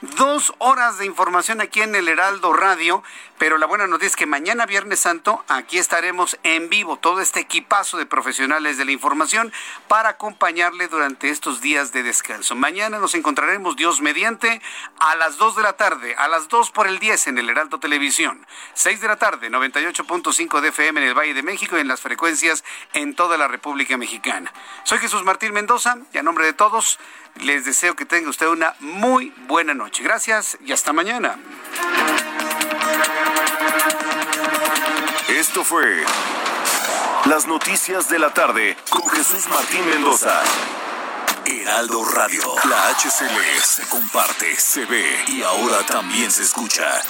Dos horas de información aquí en el Heraldo Radio, pero la buena noticia es que mañana Viernes Santo aquí estaremos en vivo, todo este equipazo de profesionales de la información para acompañarle durante estos días de descanso. Mañana nos encontraremos Dios mediante a las 2 de la tarde, a las 2 por el 10 en el Heraldo Televisión, 6 de la tarde, 98.5 de FM en el Valle de México y en las frecuencias en toda la República Mexicana. Soy Jesús Martín Mendoza y a nombre de todos les deseo que tenga usted una muy buena noche. Gracias y hasta mañana. Esto fue Las Noticias de la Tarde con Jesús Martín Mendoza. Heraldo Radio. La HCL se comparte, se ve y ahora también se escucha.